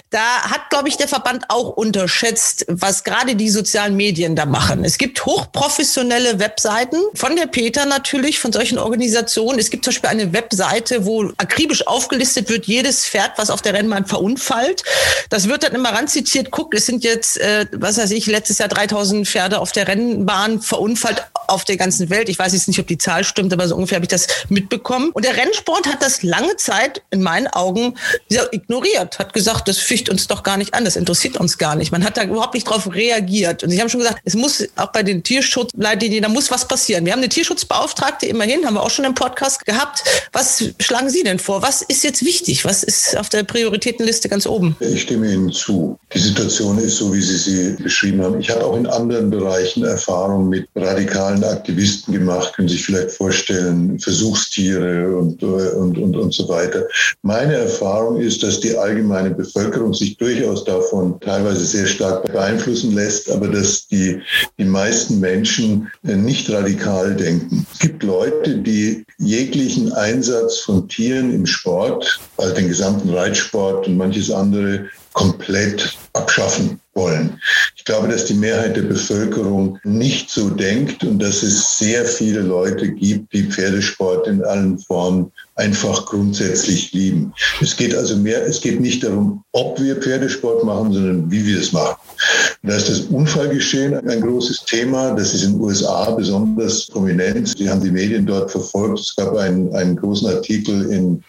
Da hat, glaube ich, der Verband auch unterschätzt, was gerade die sozialen Medien da machen. Es gibt hochprofessionelle Webseiten von der Peter natürlich, von solchen Organisationen. Es gibt zum Beispiel eine Webseite, wo akribisch aufgelistet wird, jedes Pferd, was auf der Rennbahn verunfallt. Das wird dann immer ranzitiert. Guck, es sind jetzt, äh, was weiß ich, letztes Jahr 3000 Pferde auf der Rennbahn verunfallt auf der ganzen Welt. Ich weiß jetzt nicht, ob die Zahl stimmt, aber so ungefähr habe ich das mitbekommen. Und der Rennsport hat das lange Zeit in meinen Augen ignoriert, hat gesagt, das ficht uns doch gar nicht an, das interessiert uns gar nicht. Man hat da überhaupt nicht drauf reagiert. Und Sie haben schon gesagt, es muss auch bei den Tierschutzleitlinien, da muss was passieren. Wir haben eine Tierschutzbeauftragte immerhin, haben wir auch schon im Podcast gehabt. Was schlagen Sie denn vor? Was ist jetzt wichtig? Was ist auf der Prioritätenliste ganz oben? Ich stimme Ihnen zu. Die Situation ist so, wie Sie sie beschrieben haben. Ich habe auch in anderen Bereichen Erfahrung mit radikalen Aktivisten gemacht, können Sie sich vielleicht vorstellen, Versuchstiere und, und, und, und so weiter. Meine Erfahrung ist, dass die allgemeine Bevölkerung sich durchaus davon teilweise sehr stark beeinflussen lässt, aber dass die, die meisten Menschen äh, nicht radikal denken. Es gibt Leute, die jeglichen Einsatz von Tieren im Sport, also den gesamten Reitsport und manches andere, komplett abschaffen wollen. Ich glaube, dass die Mehrheit der Bevölkerung nicht so denkt und dass es sehr viele Leute gibt, die Pferdesport in allen Formen einfach grundsätzlich lieben. Es geht also mehr, es geht nicht darum, ob wir Pferdesport machen, sondern wie wir es machen. Da ist das Unfallgeschehen ein großes Thema. Das ist in den USA besonders prominent. Sie haben die Medien dort verfolgt. Es gab einen, einen großen Artikel in,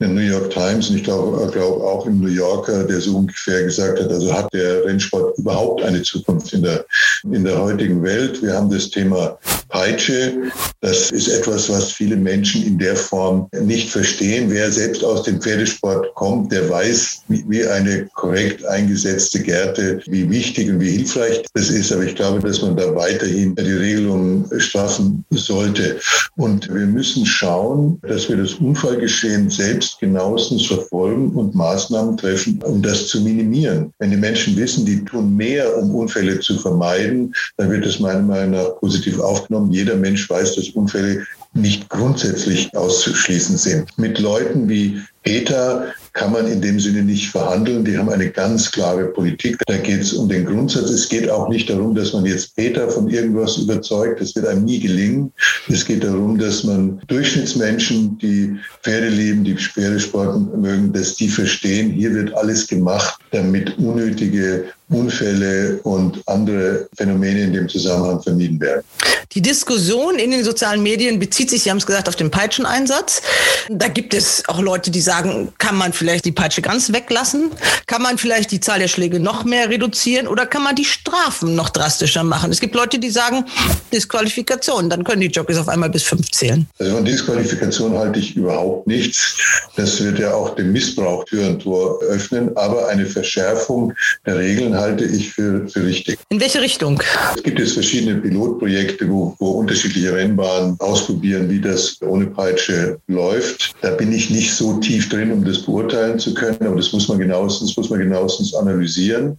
in New York Times und ich glaube glaub auch im New Yorker, der so ungefähr gesagt hat, also hat der Rennsport überhaupt eine Zukunft in der, in der heutigen Welt. Wir haben das Thema Peitsche. Das ist etwas, was viele Menschen in der Form nicht verstehen. Wer selbst aus dem Pferdesport kommt, der weiß, wie eine korrekt eingesetzte Gerte, wie wichtig und wie hilfreich das ist. Aber ich glaube, dass man da weiterhin die Regelungen straffen sollte. Und wir müssen schauen, dass wir das Unfallgeschehen selbst genauestens verfolgen und Maßnahmen treffen, um das zu minimieren. Wenn die Menschen wissen, die tun mehr, um Unfälle zu vermeiden, dann wird das meiner Meinung nach positiv aufgenommen. Jeder Mensch weiß, dass Unfälle nicht grundsätzlich auszuschließen sind. Mit Leuten wie Peter kann man in dem Sinne nicht verhandeln. Die haben eine ganz klare Politik. Da geht es um den Grundsatz. Es geht auch nicht darum, dass man jetzt Peter von irgendwas überzeugt. Das wird einem nie gelingen. Es geht darum, dass man Durchschnittsmenschen, die Pferde lieben, die Pferdesport mögen, dass die verstehen, hier wird alles gemacht, damit unnötige Unfälle und andere Phänomene in dem Zusammenhang vermieden werden. Die Diskussion in den sozialen Medien bezieht sich, Sie haben es gesagt, auf den Peitscheneinsatz. Da gibt es auch Leute, die sagen, kann man vielleicht die Peitsche ganz weglassen? Kann man vielleicht die Zahl der Schläge noch mehr reduzieren? Oder kann man die Strafen noch drastischer machen? Es gibt Leute, die sagen, Disqualifikation, dann können die Jockeys auf einmal bis fünf zählen. Also von Disqualifikation halte ich überhaupt nichts. Das wird ja auch dem Missbrauch Tür und Tor öffnen. Aber eine Verschärfung der Regeln halte ich für, für richtig. In welche Richtung? Es gibt jetzt verschiedene Pilotprojekte, wo, wo unterschiedliche Rennbahnen ausprobieren, wie das ohne Peitsche läuft. Da bin ich nicht so tief drin, um das beurteilen beurteilen zu können, aber das muss man genauestens, muss man genauestens analysieren.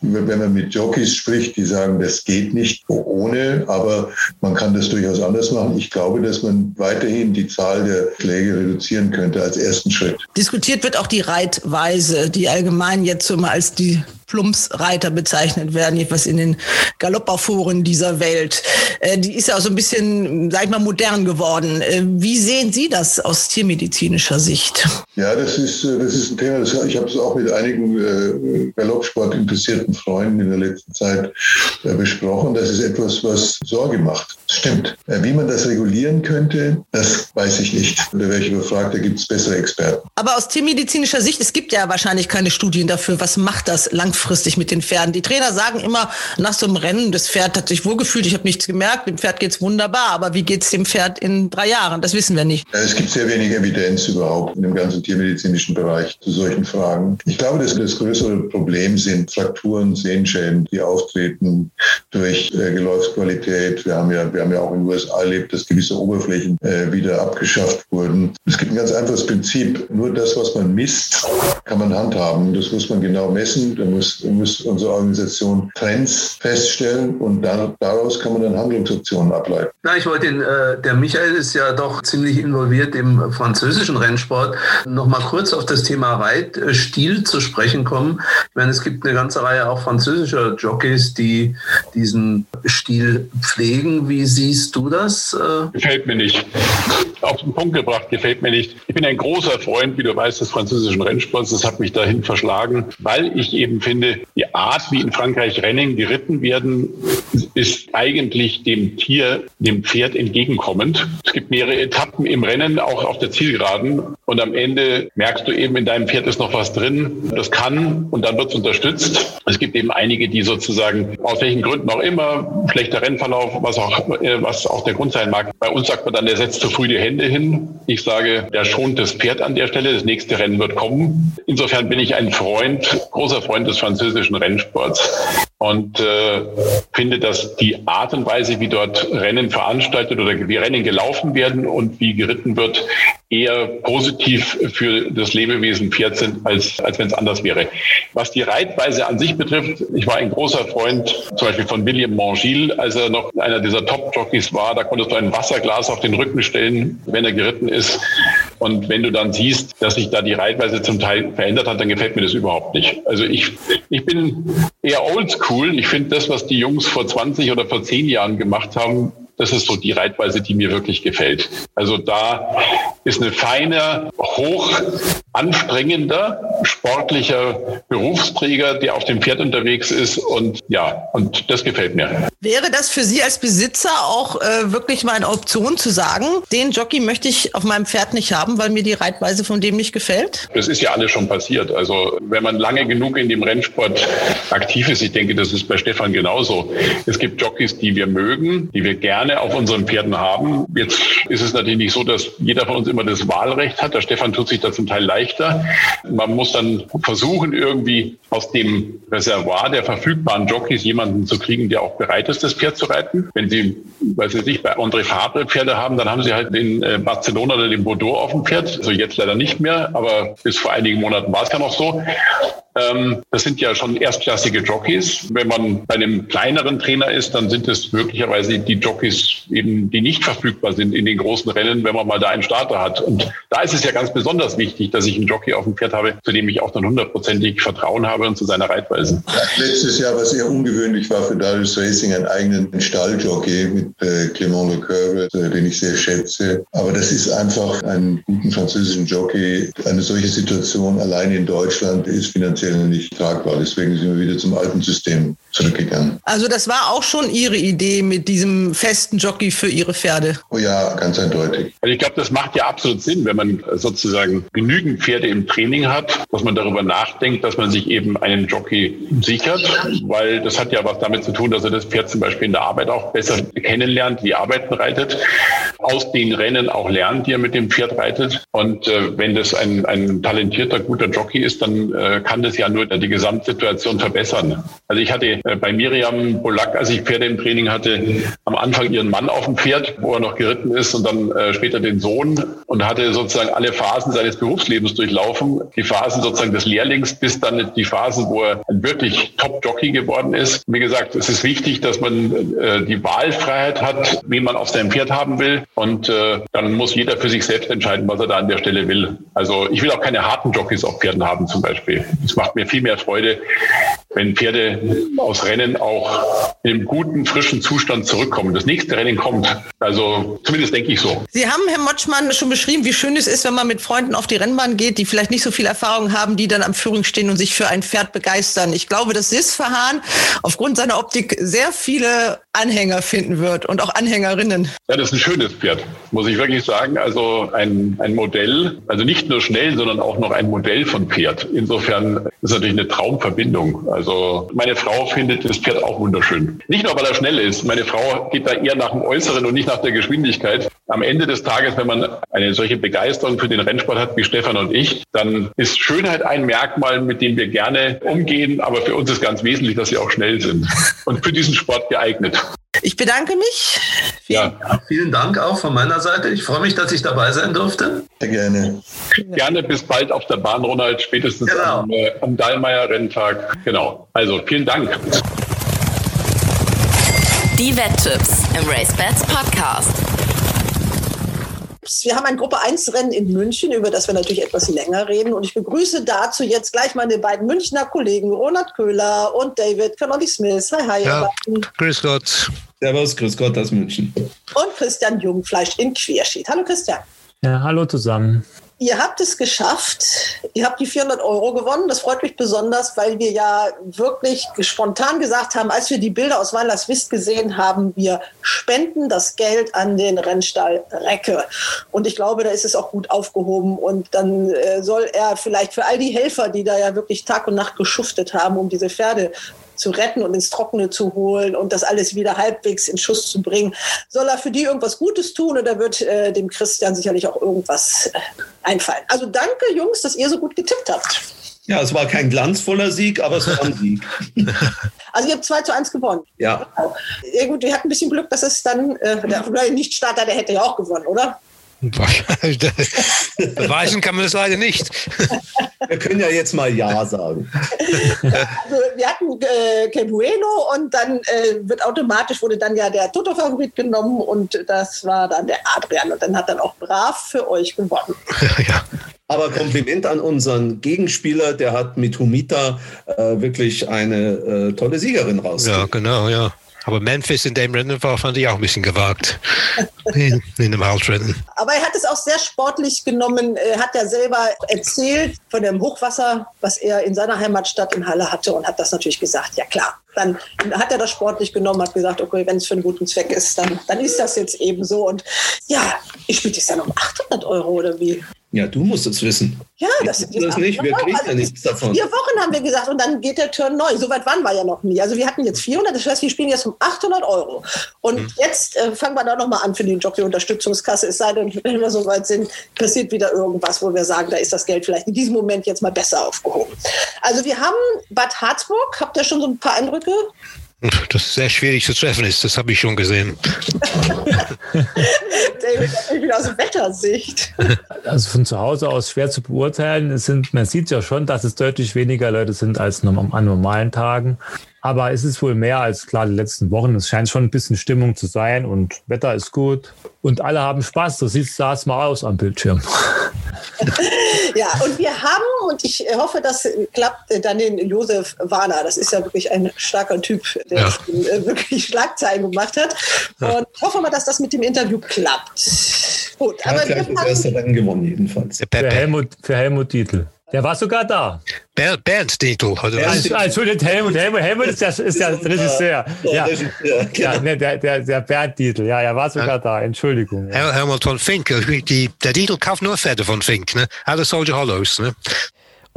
Wenn man mit Jockeys spricht, die sagen, das geht nicht ohne, aber man kann das durchaus anders machen. Ich glaube, dass man weiterhin die Zahl der Schläge reduzieren könnte als ersten Schritt. Diskutiert wird auch die Reitweise, die allgemein jetzt so mal als die Plumpsreiter bezeichnet werden, etwas in den Galopperforen dieser Welt. Äh, die ist ja auch so ein bisschen, sag ich mal, modern geworden. Äh, wie sehen Sie das aus tiermedizinischer Sicht? Ja, das ist, äh, das ist ein Thema, das, ich habe es auch mit einigen äh, Galoppsport interessierten Freunden in der letzten Zeit besprochen. Das ist etwas, was Sorge macht. Stimmt. Äh, wie man das regulieren könnte, das weiß ich nicht. Da wäre ich überfragt, da gibt es bessere Experten. Aber aus tiermedizinischer Sicht, es gibt ja wahrscheinlich keine Studien dafür, was macht das langfristig mit den Pferden. Die Trainer sagen immer nach so einem Rennen, das Pferd hat sich wohlgefühlt, ich habe nichts gemerkt, dem Pferd geht's wunderbar, aber wie geht's dem Pferd in drei Jahren? Das wissen wir nicht. Es gibt sehr wenig Evidenz überhaupt in dem ganzen tiermedizinischen Bereich zu solchen Fragen. Ich glaube, dass das größere Problem sind Frakturen, Sehenschäden, die auftreten durch äh, Geläufsqualität. Wir haben ja wir haben ja auch in den USA erlebt, dass gewisse Oberflächen äh, wieder abgeschafft wurden. Es gibt ein ganz einfaches Prinzip. Nur das, was man misst, kann man handhaben. Das muss man genau messen. Da muss, da muss unsere Organisation Trends feststellen und dann, daraus kann man dann Handlungsoptionen ableiten. Na, ich wollte den, äh, der Michael ist ja doch ziemlich involviert im französischen Rennsport. Noch mal kurz auf das Thema Reitstil zu sprechen kommen. Ich meine, es gibt eine ganze Reihe auch französischer Jockeys, die diesen Stil pflegen. Wie siehst du das? Äh? Gefällt mir nicht. Auf den Punkt gebracht, gefällt mir nicht. Ich bin ein großer Freund, wie du weißt, des französischen Rennsports. Das hat mich dahin verschlagen, weil ich eben finde, die Art, wie in Frankreich Rennen geritten werden, ist eigentlich dem Tier, dem Pferd entgegenkommend. Es gibt mehrere Etappen im Rennen, auch auf der Zielgeraden. Und am Ende merkst du eben, in deinem Pferd ist noch was drin. Das kann und dann wird es unterstützt. Es gibt eben einige, die sozusagen aus welchen Gründen auch immer, schlechter Rennverlauf, was auch äh, was auch der Grund sein mag. Bei uns sagt man dann, der setzt zu früh die Hände hin. Ich sage, der schont das Pferd an der Stelle. Das nächste Rennen wird kommen. Insofern bin ich ein Freund, großer Freund des französischen Rennsports und äh, finde, dass die Art und Weise, wie dort Rennen veranstaltet oder wie Rennen gelaufen werden und wie geritten wird, eher positiv für das Lebewesen Pferd sind, als, als wenn es anders wäre. Was die Reitweise an sich betrifft, ich war ein großer Freund zum Beispiel von William Mangil, als er noch einer dieser Top-Jockeys war. Da konntest du ein Wasserglas auf den Rücken stellen, wenn er geritten ist. Und wenn du dann siehst, dass sich da die Reitweise zum Teil verändert hat, dann gefällt mir das überhaupt nicht. Also ich, ich bin eher oldschool. Ich finde das, was die Jungs vor 20 oder vor 10 Jahren gemacht haben, das ist so die Reitweise, die mir wirklich gefällt. Also da ist eine feine, hoch anstrengender, sportlicher Berufsträger, der auf dem Pferd unterwegs ist. Und ja, und das gefällt mir. Wäre das für Sie als Besitzer auch äh, wirklich mal eine Option zu sagen, den Jockey möchte ich auf meinem Pferd nicht haben, weil mir die Reitweise von dem nicht gefällt? Das ist ja alles schon passiert. Also wenn man lange genug in dem Rennsport aktiv ist, ich denke, das ist bei Stefan genauso. Es gibt Jockeys, die wir mögen, die wir gerne auf unseren Pferden haben. Jetzt ist es natürlich nicht so, dass jeder von uns immer das Wahlrecht hat. Der Stefan tut sich da zum Teil leicht leichter. Man muss dann versuchen, irgendwie aus dem Reservoir der verfügbaren Jockeys jemanden zu kriegen, der auch bereit ist, das Pferd zu reiten. Wenn Sie, weil Sie sich bei André Fabre Pferde haben, dann haben Sie halt den äh, Barcelona oder den Bordeaux auf dem Pferd. Also jetzt leider nicht mehr, aber bis vor einigen Monaten war es ja noch so. Ähm, das sind ja schon erstklassige Jockeys. Wenn man bei einem kleineren Trainer ist, dann sind es möglicherweise die Jockeys eben, die nicht verfügbar sind in den großen Rennen, wenn man mal da einen Starter hat. Und da ist es ja ganz besonders wichtig, dass ich einen Jockey auf dem Pferd habe, zu dem ich auch dann hundertprozentig Vertrauen habe und zu seiner Reitweise. Letztes Jahr, was sehr ungewöhnlich war für Darius Racing, einen eigenen Stalljockey mit äh, Clement Lecoeur, äh, den ich sehr schätze. Aber das ist einfach einen guten französischen Jockey. Eine solche Situation allein in Deutschland ist finanziell nicht tragbar. Deswegen sind wir wieder zum alten System zurückgegangen. Also das war auch schon Ihre Idee mit diesem festen Jockey für Ihre Pferde? Oh ja, ganz eindeutig. Also ich glaube, das macht ja absolut Sinn, wenn man sozusagen genügend Pferde im Training hat, dass man darüber nachdenkt, dass man sich eben einen Jockey sichert, weil das hat ja was damit zu tun, dass er das Pferd zum Beispiel in der Arbeit auch besser kennenlernt, wie Arbeiten reitet, aus den Rennen auch lernt, die er mit dem Pferd reitet. Und äh, wenn das ein, ein talentierter, guter Jockey ist, dann äh, kann das ja nur die Gesamtsituation verbessern. Also ich hatte bei Miriam Bolak, als ich Pferde im Training hatte, am Anfang ihren Mann auf dem Pferd, wo er noch geritten ist und dann äh, später den Sohn und hatte sozusagen alle Phasen seines Berufslebens durchlaufen. Die Phasen sozusagen des Lehrlings bis dann die Phasen, wo er ein wirklich Top-Jockey geworden ist. Wie gesagt, es ist wichtig, dass man äh, die Wahlfreiheit hat, wen man auf seinem Pferd haben will und äh, dann muss jeder für sich selbst entscheiden, was er da an der Stelle will. Also ich will auch keine harten Jockeys auf Pferden haben zum Beispiel. Es macht mir viel mehr Freude, wenn Pferde aus Rennen auch in guten, frischen Zustand zurückkommen. Das nächste Rennen kommt. Also zumindest denke ich so. Sie haben, Herr Motschmann, schon beschrieben, wie schön es ist, wenn man mit Freunden auf die Rennbahn geht, die vielleicht nicht so viel Erfahrung haben, die dann am Führung stehen und sich für ein Pferd begeistern. Ich glaube, dass Sisfahan aufgrund seiner Optik sehr viele Anhänger finden wird und auch Anhängerinnen. Ja, das ist ein schönes Pferd, muss ich wirklich sagen. Also ein, ein Modell, also nicht nur schnell, sondern auch noch ein Modell von Pferd. Insofern ist natürlich eine Traumverbindung. Also meine Frau findet das Pferd auch wunderschön. Nicht nur, weil er schnell ist. Meine Frau geht da eher nach dem Äußeren und nicht nach der Geschwindigkeit. Am Ende des Tages, wenn man eine solche Begeisterung für den Rennsport hat wie Stefan und ich, dann ist Schönheit ein Merkmal, mit dem wir gerne umgehen. Aber für uns ist ganz wesentlich, dass sie auch schnell sind und für diesen Sport geeignet. Ich bedanke mich. Vielen, ja. vielen Dank auch von meiner Seite. Ich freue mich, dass ich dabei sein durfte. Sehr gerne. Gerne bis bald auf der Bahn, Ronald, spätestens genau. am, äh, am Dallmayr-Renntag. Genau. Also vielen Dank. Die Wetttipps im Race Bats Podcast. Wir haben ein Gruppe 1 Rennen in München, über das wir natürlich etwas länger reden. Und ich begrüße dazu jetzt gleich meine beiden Münchner Kollegen, Ronald Köhler und David Connolly Smith. Hi, hi. Ja, grüß Gott. Servus, grüß Gott aus München. Und Christian Jungfleisch in Querschied. Hallo Christian. Ja, hallo zusammen. Ihr habt es geschafft. Ihr habt die 400 Euro gewonnen. Das freut mich besonders, weil wir ja wirklich spontan gesagt haben, als wir die Bilder aus Weilerswist gesehen haben, wir spenden das Geld an den Rennstall Recke. Und ich glaube, da ist es auch gut aufgehoben. Und dann äh, soll er vielleicht für all die Helfer, die da ja wirklich Tag und Nacht geschuftet haben, um diese Pferde zu retten und ins Trockene zu holen und das alles wieder halbwegs in Schuss zu bringen. Soll er für die irgendwas Gutes tun oder wird äh, dem Christian sicherlich auch irgendwas äh, einfallen? Also danke, Jungs, dass ihr so gut getippt habt. Ja, es war kein glanzvoller Sieg, aber es war ein Sieg. Also ihr habt 2 zu 1 gewonnen. Ja. Genau. Ja gut, wir hatten ein bisschen Glück, dass es dann, äh, der Nicht-Starter, der hätte ja auch gewonnen, oder? Beweisen kann man das leider nicht. Wir können ja jetzt mal Ja sagen. Also wir hatten äh, Kebueno und dann äh, wird automatisch wurde dann ja der Toto-Favorit genommen und das war dann der Adrian und dann hat dann auch brav für euch gewonnen. ja. Aber Kompliment an unseren Gegenspieler, der hat mit Humita äh, wirklich eine äh, tolle Siegerin rausgegeben. Ja, genau, ja. Aber Memphis in dem Rennen war, fand ich auch ein bisschen gewagt. in, in dem Halsrennen. Aber er hat es auch sehr sportlich genommen. Er hat ja selber erzählt von dem Hochwasser, was er in seiner Heimatstadt in Halle hatte und hat das natürlich gesagt. Ja klar, dann hat er das sportlich genommen, hat gesagt, okay, wenn es für einen guten Zweck ist, dann, dann ist das jetzt eben so. Und ja, ich spiele das ja noch 800 Euro oder wie? Ja, du musst es wissen. Ja, das ist das nicht. Wir kriegen also ja nichts davon. Vier Wochen haben wir gesagt und dann geht der Turn neu. Soweit waren wir ja noch nie. Also wir hatten jetzt 400, das heißt, wir spielen jetzt um 800 Euro. Und mhm. jetzt äh, fangen wir da nochmal an für die Jockey-Unterstützungskasse. Es sei denn, wenn wir so weit sind, passiert wieder irgendwas, wo wir sagen, da ist das Geld vielleicht in diesem Moment jetzt mal besser aufgehoben. Also wir haben Bad Harzburg. Habt ihr schon so ein paar Eindrücke? Das ist sehr schwierig zu treffen ist, das habe ich schon gesehen. David, natürlich aus Wettersicht. Also von zu Hause aus schwer zu beurteilen. Es sind, man sieht ja schon, dass es deutlich weniger Leute sind als an normalen Tagen. Aber es ist wohl mehr als klar die letzten Wochen. Es scheint schon ein bisschen Stimmung zu sein und Wetter ist gut und alle haben Spaß. So sah es mal aus am Bildschirm. ja, und wir haben, und ich hoffe, das klappt, dann den Josef Warner. Das ist ja wirklich ein starker Typ, der ja. Wirklich Schlagzeilen gemacht hat. Und ich hoffe mal, dass das mit dem Interview klappt. Gut, ja, aber wir haben das erste Rennen gewonnen, jedenfalls. Für Helmut, für Helmut Dietl. Der war sogar da. Bernd, Bernd Dietl. Also, Entschuldigung, Helmut. Helmut, Helmut ist der, ist der Regisseur. Ja, ja nee, der, der, der Bernd Dietl. Ja, er war sogar da. Entschuldigung. Ja. Helmut von Fink. Die, der Dietl kauft nur Pferde von Fink. Ne? Alle Soldier Hollows. Ne?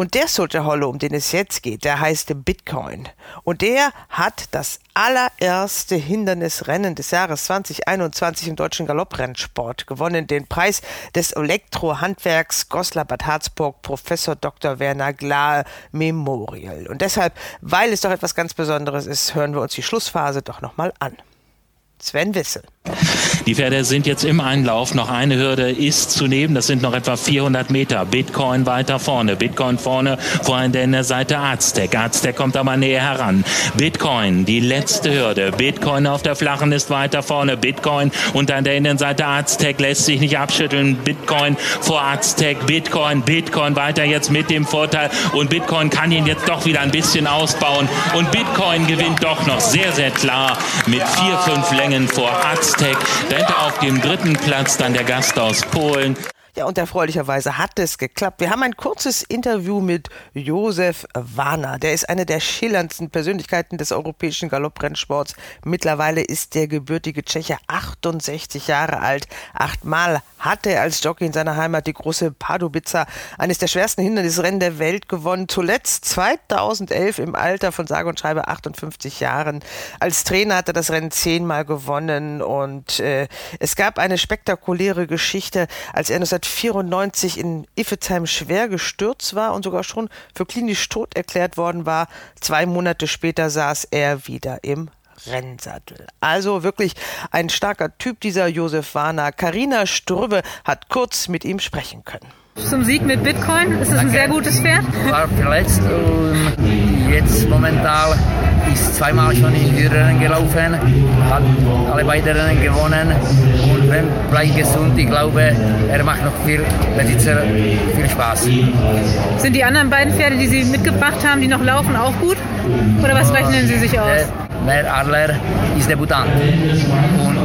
Und der Soldier Hollow, um den es jetzt geht, der heißt Bitcoin. Und der hat das allererste Hindernisrennen des Jahres 2021 im deutschen Galopprennsport gewonnen. Den Preis des Elektrohandwerks Goslar Bad Harzburg Professor Dr. Werner Glahe Memorial. Und deshalb, weil es doch etwas ganz Besonderes ist, hören wir uns die Schlussphase doch nochmal an. Sven Wissel. Die Pferde sind jetzt im Einlauf. Noch eine Hürde ist zu nehmen. Das sind noch etwa 400 Meter. Bitcoin weiter vorne. Bitcoin vorne, vor allem der Seite Aztec. Aztec kommt aber näher heran. Bitcoin, die letzte Hürde. Bitcoin auf der flachen ist weiter vorne. Bitcoin und an der Innenseite Aztec lässt sich nicht abschütteln. Bitcoin vor Aztec. Bitcoin, Bitcoin weiter jetzt mit dem Vorteil. Und Bitcoin kann ihn jetzt doch wieder ein bisschen ausbauen. Und Bitcoin gewinnt doch noch sehr, sehr klar mit vier, fünf Längen vor Aztec. Dahinter auf dem dritten Platz dann der Gast aus Polen. Ja, und erfreulicherweise hat es geklappt. Wir haben ein kurzes Interview mit Josef Warner. Der ist eine der schillerndsten Persönlichkeiten des europäischen Galopprennsports. Mittlerweile ist der gebürtige Tscheche 68 Jahre alt. Achtmal hat er als Jockey in seiner Heimat die große Pardubica, eines der schwersten Hindernisrennen der Welt, gewonnen. Zuletzt 2011 im Alter von sage und schreibe 58 Jahren. Als Trainer hat er das Rennen zehnmal gewonnen und äh, es gab eine spektakuläre Geschichte, als er 1994 in Iffezheim schwer gestürzt war und sogar schon für klinisch tot erklärt worden war. Zwei Monate später saß er wieder im Rennsattel. Also wirklich ein starker Typ, dieser Josef Warner. Karina Strübbe hat kurz mit ihm sprechen können. Zum Sieg mit Bitcoin ist es ein sehr gutes Pferd. War verletzt und jetzt momentan ist zweimal schon in Hürden gelaufen, hat alle beiden Rennen gewonnen und wenn bleibt gesund, ich glaube, er macht noch viel Besitzer viel Spaß. Sind die anderen beiden Pferde, die Sie mitgebracht haben, die noch laufen, auch gut? Oder was rechnen Sie sich aus? Der Adler ist Debutant und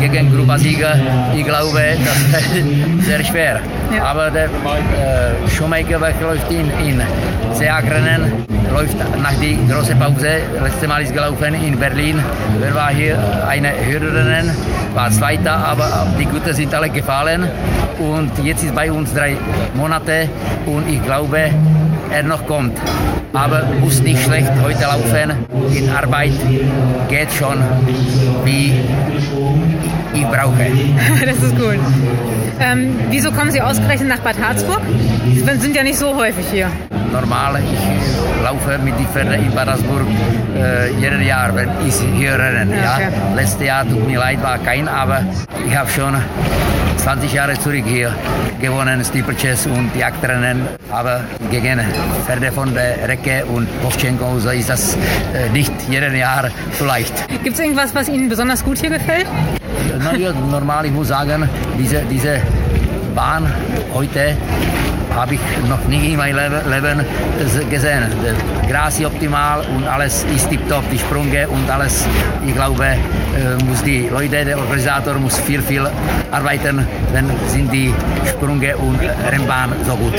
gegen Gruppensieger, ich glaube, das ist sehr schwer. Ja. Aber der äh, Schumacher läuft in, in Seagrennen, läuft nach der großen Pause. Letztes Mal ist gelaufen in Berlin. Er war hier eine Hürderennen, war Zweiter, aber die Guten sind alle gefallen. Und jetzt ist bei uns drei Monate und ich glaube, er noch kommt. Aber muss nicht schlecht heute laufen. In Arbeit geht schon, wie ich brauche. das ist gut. Ähm, wieso kommen Sie ausgerechnet nach Bad Harzburg? Sie sind ja nicht so häufig hier. Normal, ich laufe mit den Pferden in Bad Harzburg äh, jedes Jahr, wenn ich hier renne. Ja, okay. ja. Letztes Jahr, tut mir leid, war kein, aber ich habe schon 20 Jahre zurück hier gewonnen, Steeplechase und Jagdrennen. Aber gegen Pferde von der Recke und Povchenko, so ist das äh, nicht jedes Jahr so leicht. Gibt es irgendwas, was Ihnen besonders gut hier gefällt? Na ja, normal, ich muss sagen, diese, diese Bahn heute habe ich noch nie in meinem Leben gesehen. Gras ist optimal und alles ist tiptop, die Sprünge und alles. Ich glaube, äh, muss die Leute, der Organisator muss viel, viel arbeiten, dann sind die Sprünge und Rennbahn so gut.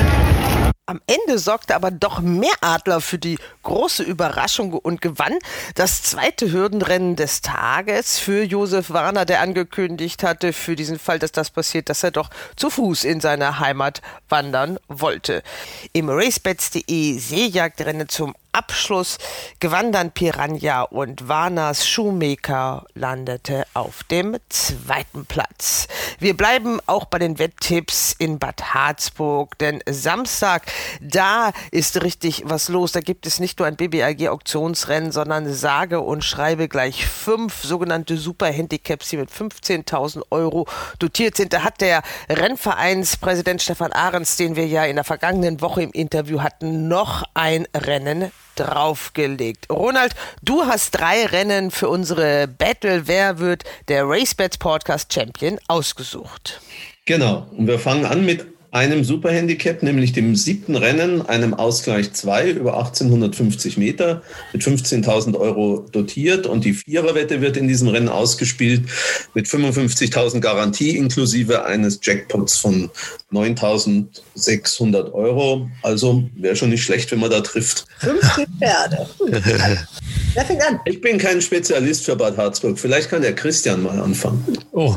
Am Ende sorgte aber doch mehr Adler für die große Überraschung und gewann das zweite Hürdenrennen des Tages für Josef Warner, der angekündigt hatte, für diesen Fall, dass das passiert, dass er doch zu Fuß in seine Heimat wandern wollte. Im racebets.de Seejagdrennen zum Abschluss gewann dann Piranha und Warners Shoemaker landete auf dem zweiten Platz. Wir bleiben auch bei den Wetttipps in Bad Harzburg, denn Samstag, da ist richtig was los. Da gibt es nicht nur ein BBAG Auktionsrennen, sondern sage und schreibe gleich fünf sogenannte Superhandicaps, die mit 15.000 Euro dotiert sind. Da hat der Rennvereinspräsident Stefan Ahrens, den wir ja in der vergangenen Woche im Interview hatten, noch ein Rennen draufgelegt. Ronald, du hast drei Rennen für unsere Battle Wer wird der RaceBets Podcast Champion ausgesucht. Genau. Und wir fangen an mit einem Superhandicap, nämlich dem siebten Rennen, einem Ausgleich 2 über 1850 Meter mit 15.000 Euro dotiert. Und die Viererwette wird in diesem Rennen ausgespielt mit 55.000 Garantie inklusive eines Jackpots von 9.600 Euro. Also wäre schon nicht schlecht, wenn man da trifft. 15 Pferde. Wer fängt an? Ich bin kein Spezialist für Bad Harzburg. Vielleicht kann der Christian mal anfangen. Oh,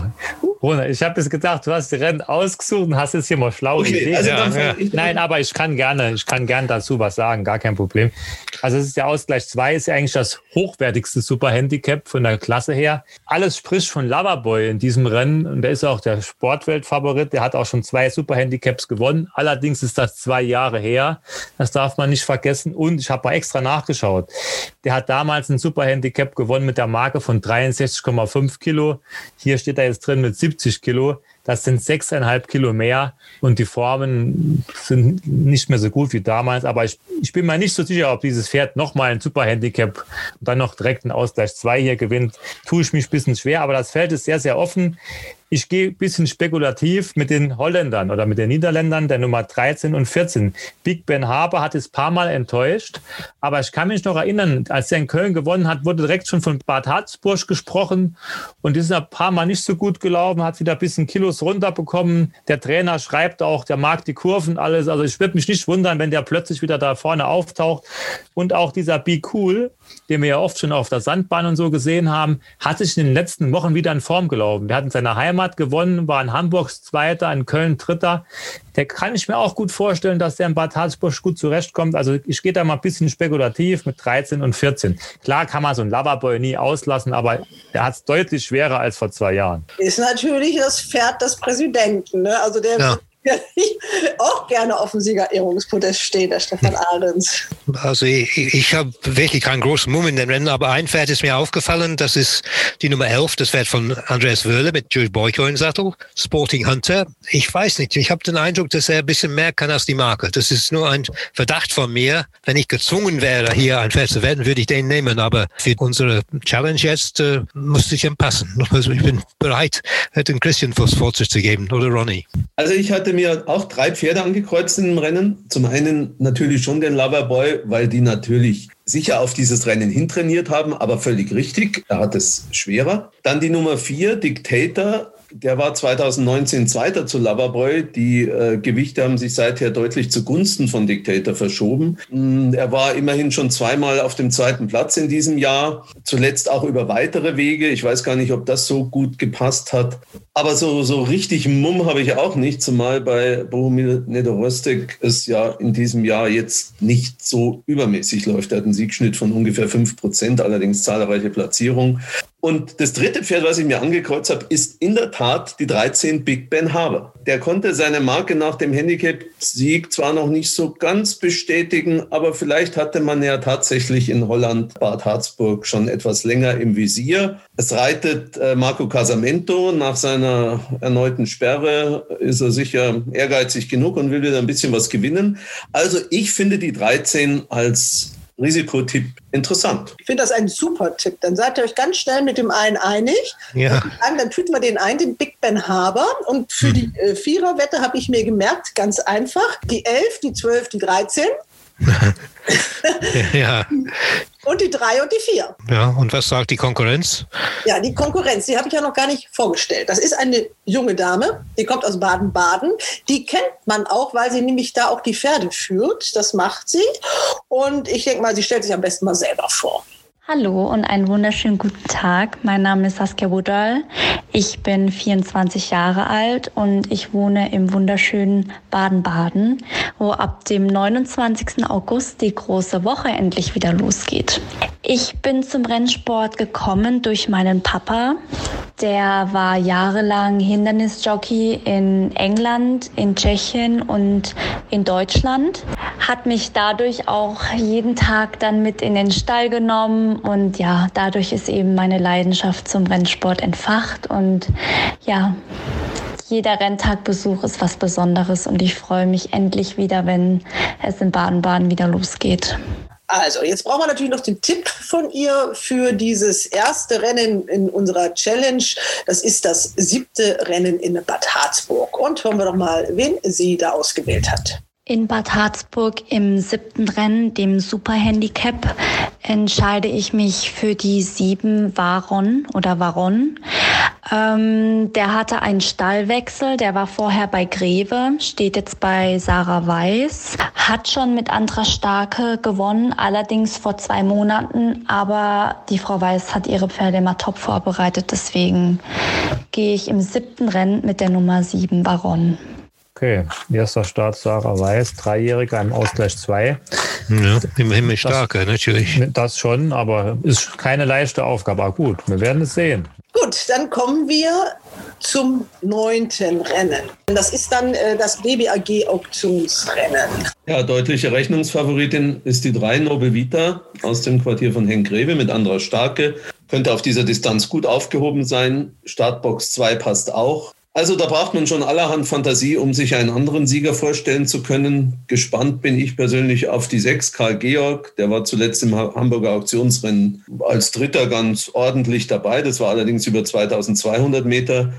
Rona, ich habe jetzt gedacht, du hast die Rennen ausgesucht und hast jetzt hier mal schlau okay, also ja, ja. Nein, aber ich kann gerne, ich kann gerne dazu was sagen, gar kein Problem. Also es ist der Ausgleich 2, ist ja eigentlich das hochwertigste Superhandicap von der Klasse her. Alles spricht von Loverboy in diesem Rennen und der ist auch der Sportweltfavorit. Der hat auch schon zwei Superhandicaps gewonnen. Allerdings ist das zwei Jahre her. Das darf man nicht vergessen. Und ich habe mal extra nachgeschaut. Der hat damals ein Superhandicap gewonnen mit der Marke von 63,5 Kilo. Hier steht er jetzt drin mit 70 Kilo. Das sind sechseinhalb Kilo mehr und die Formen sind nicht mehr so gut wie damals. Aber ich, ich bin mir nicht so sicher, ob dieses Pferd nochmal ein Superhandicap und dann noch direkt einen Ausgleich 2 hier gewinnt. Tue ich mich ein bisschen schwer, aber das Feld ist sehr, sehr offen. Ich gehe ein bisschen spekulativ mit den Holländern oder mit den Niederländern der Nummer 13 und 14. Big Ben Haber hat es paar Mal enttäuscht, aber ich kann mich noch erinnern, als er in Köln gewonnen hat, wurde direkt schon von Bad Harzburg gesprochen und die sind ein paar Mal nicht so gut gelaufen, hat wieder ein bisschen Kilos runterbekommen. Der Trainer schreibt auch, der mag die Kurven alles. Also ich würde mich nicht wundern, wenn der plötzlich wieder da vorne auftaucht. Und auch dieser Be Cool, den wir ja oft schon auf der Sandbahn und so gesehen haben, hat sich in den letzten Wochen wieder in Form gelaufen. Wir hatten seine Heimat Heimat gewonnen, war in Hamburg Zweiter, in Köln Dritter. Der kann ich mir auch gut vorstellen, dass der in Bad Harzburg gut zurechtkommt. Also ich gehe da mal ein bisschen spekulativ mit 13 und 14. Klar kann man so einen Loverboy nie auslassen, aber er hat es deutlich schwerer als vor zwei Jahren. Ist natürlich das Pferd des Präsidenten. Ne? Also der ja auch gerne auf dem Siegerehrungspodest stehen, der Stefan Ahrens. Also ich, ich habe wirklich keinen großen Mumm in den Rennen, aber ein Pferd ist mir aufgefallen, das ist die Nummer 11, das Pferd von Andreas Wöhle mit Jules Boyko im Sattel, Sporting Hunter. Ich weiß nicht, ich habe den Eindruck, dass er ein bisschen mehr kann als die Marke. Das ist nur ein Verdacht von mir. Wenn ich gezwungen wäre, hier ein Pferd zu werden, würde ich den nehmen, aber für unsere Challenge jetzt äh, muss ich passen. Also ich bin bereit, den Christian Fuss vorzugeben oder Ronnie. Also ich hatte mir auch drei Pferde angekreuzt im Rennen. Zum einen natürlich schon den Loverboy, weil die natürlich sicher auf dieses Rennen hintrainiert haben, aber völlig richtig. Er hat es schwerer. Dann die Nummer vier, Dictator, der war 2019 Zweiter zu Loverboy. Die äh, Gewichte haben sich seither deutlich zugunsten von Dictator verschoben. Mm, er war immerhin schon zweimal auf dem zweiten Platz in diesem Jahr. Zuletzt auch über weitere Wege. Ich weiß gar nicht, ob das so gut gepasst hat. Aber so, so richtig Mumm habe ich auch nicht, zumal bei Bohumil Nedorostek es ja in diesem Jahr jetzt nicht so übermäßig läuft. Er hat einen Siegschnitt von ungefähr 5 Prozent, allerdings zahlreiche Platzierungen. Und das dritte Pferd, was ich mir angekreuzt habe, ist in der Tat die 13 Big Ben Haber. Der konnte seine Marke nach dem Handicap-Sieg zwar noch nicht so ganz bestätigen, aber vielleicht hatte man ja tatsächlich in Holland Bad Harzburg schon etwas länger im Visier. Es reitet äh, Marco Casamento. Nach seiner erneuten Sperre ist er sicher ehrgeizig genug und will wieder ein bisschen was gewinnen. Also ich finde die 13 als Risikotipp interessant. Ich finde das ein super Tipp. Dann seid ihr euch ganz schnell mit dem einen einig. Ja. Dann, dann tüten wir den einen, den Big Ben Haber. Und für hm. die äh, Viererwette habe ich mir gemerkt, ganz einfach, die 11, die 12, die 13. ja. Und die drei und die vier. Ja, und was sagt die Konkurrenz? Ja, die Konkurrenz, die habe ich ja noch gar nicht vorgestellt. Das ist eine junge Dame, die kommt aus Baden-Baden. Die kennt man auch, weil sie nämlich da auch die Pferde führt. Das macht sie. Und ich denke mal, sie stellt sich am besten mal selber vor. Hallo und einen wunderschönen guten Tag. Mein Name ist Saskia Budal. Ich bin 24 Jahre alt und ich wohne im wunderschönen Baden-Baden, wo ab dem 29. August die große Woche endlich wieder losgeht. Ich bin zum Rennsport gekommen durch meinen Papa. Der war jahrelang Hindernisjockey in England, in Tschechien und in Deutschland. Hat mich dadurch auch jeden Tag dann mit in den Stall genommen und ja, dadurch ist eben meine Leidenschaft zum Rennsport entfacht und ja, jeder Renntagbesuch ist was Besonderes und ich freue mich endlich wieder, wenn es in Baden-Baden wieder losgeht. Also, jetzt brauchen wir natürlich noch den Tipp von ihr für dieses erste Rennen in unserer Challenge. Das ist das siebte Rennen in Bad Harzburg. Und hören wir doch mal, wen sie da ausgewählt hat. In Bad Harzburg im siebten Rennen, dem Superhandicap, entscheide ich mich für die sieben Varon oder Varon. Ähm, der hatte einen Stallwechsel, der war vorher bei Greve, steht jetzt bei Sarah Weiß, hat schon mit Andra Starke gewonnen, allerdings vor zwei Monaten, aber die Frau Weiß hat ihre Pferde immer top vorbereitet, deswegen gehe ich im siebten Rennen mit der Nummer sieben Baron. Okay, erster Start Sarah Weiß, Dreijähriger im Ausgleich 2. Ja, immerhin mit starker, natürlich. Das schon, aber ist keine leichte Aufgabe. Aber gut, wir werden es sehen. Gut, dann kommen wir zum neunten Rennen. Das ist dann äh, das BBAG Auktionsrennen. Ja, deutliche Rechnungsfavoritin ist die 3 Noble Vita aus dem Quartier von Henk Greve mit Andra Starke. Könnte auf dieser Distanz gut aufgehoben sein. Startbox 2 passt auch. Also da braucht man schon allerhand Fantasie, um sich einen anderen Sieger vorstellen zu können. Gespannt bin ich persönlich auf die sechs. Karl Georg, der war zuletzt im Hamburger Auktionsrennen als Dritter ganz ordentlich dabei. Das war allerdings über 2200 Meter.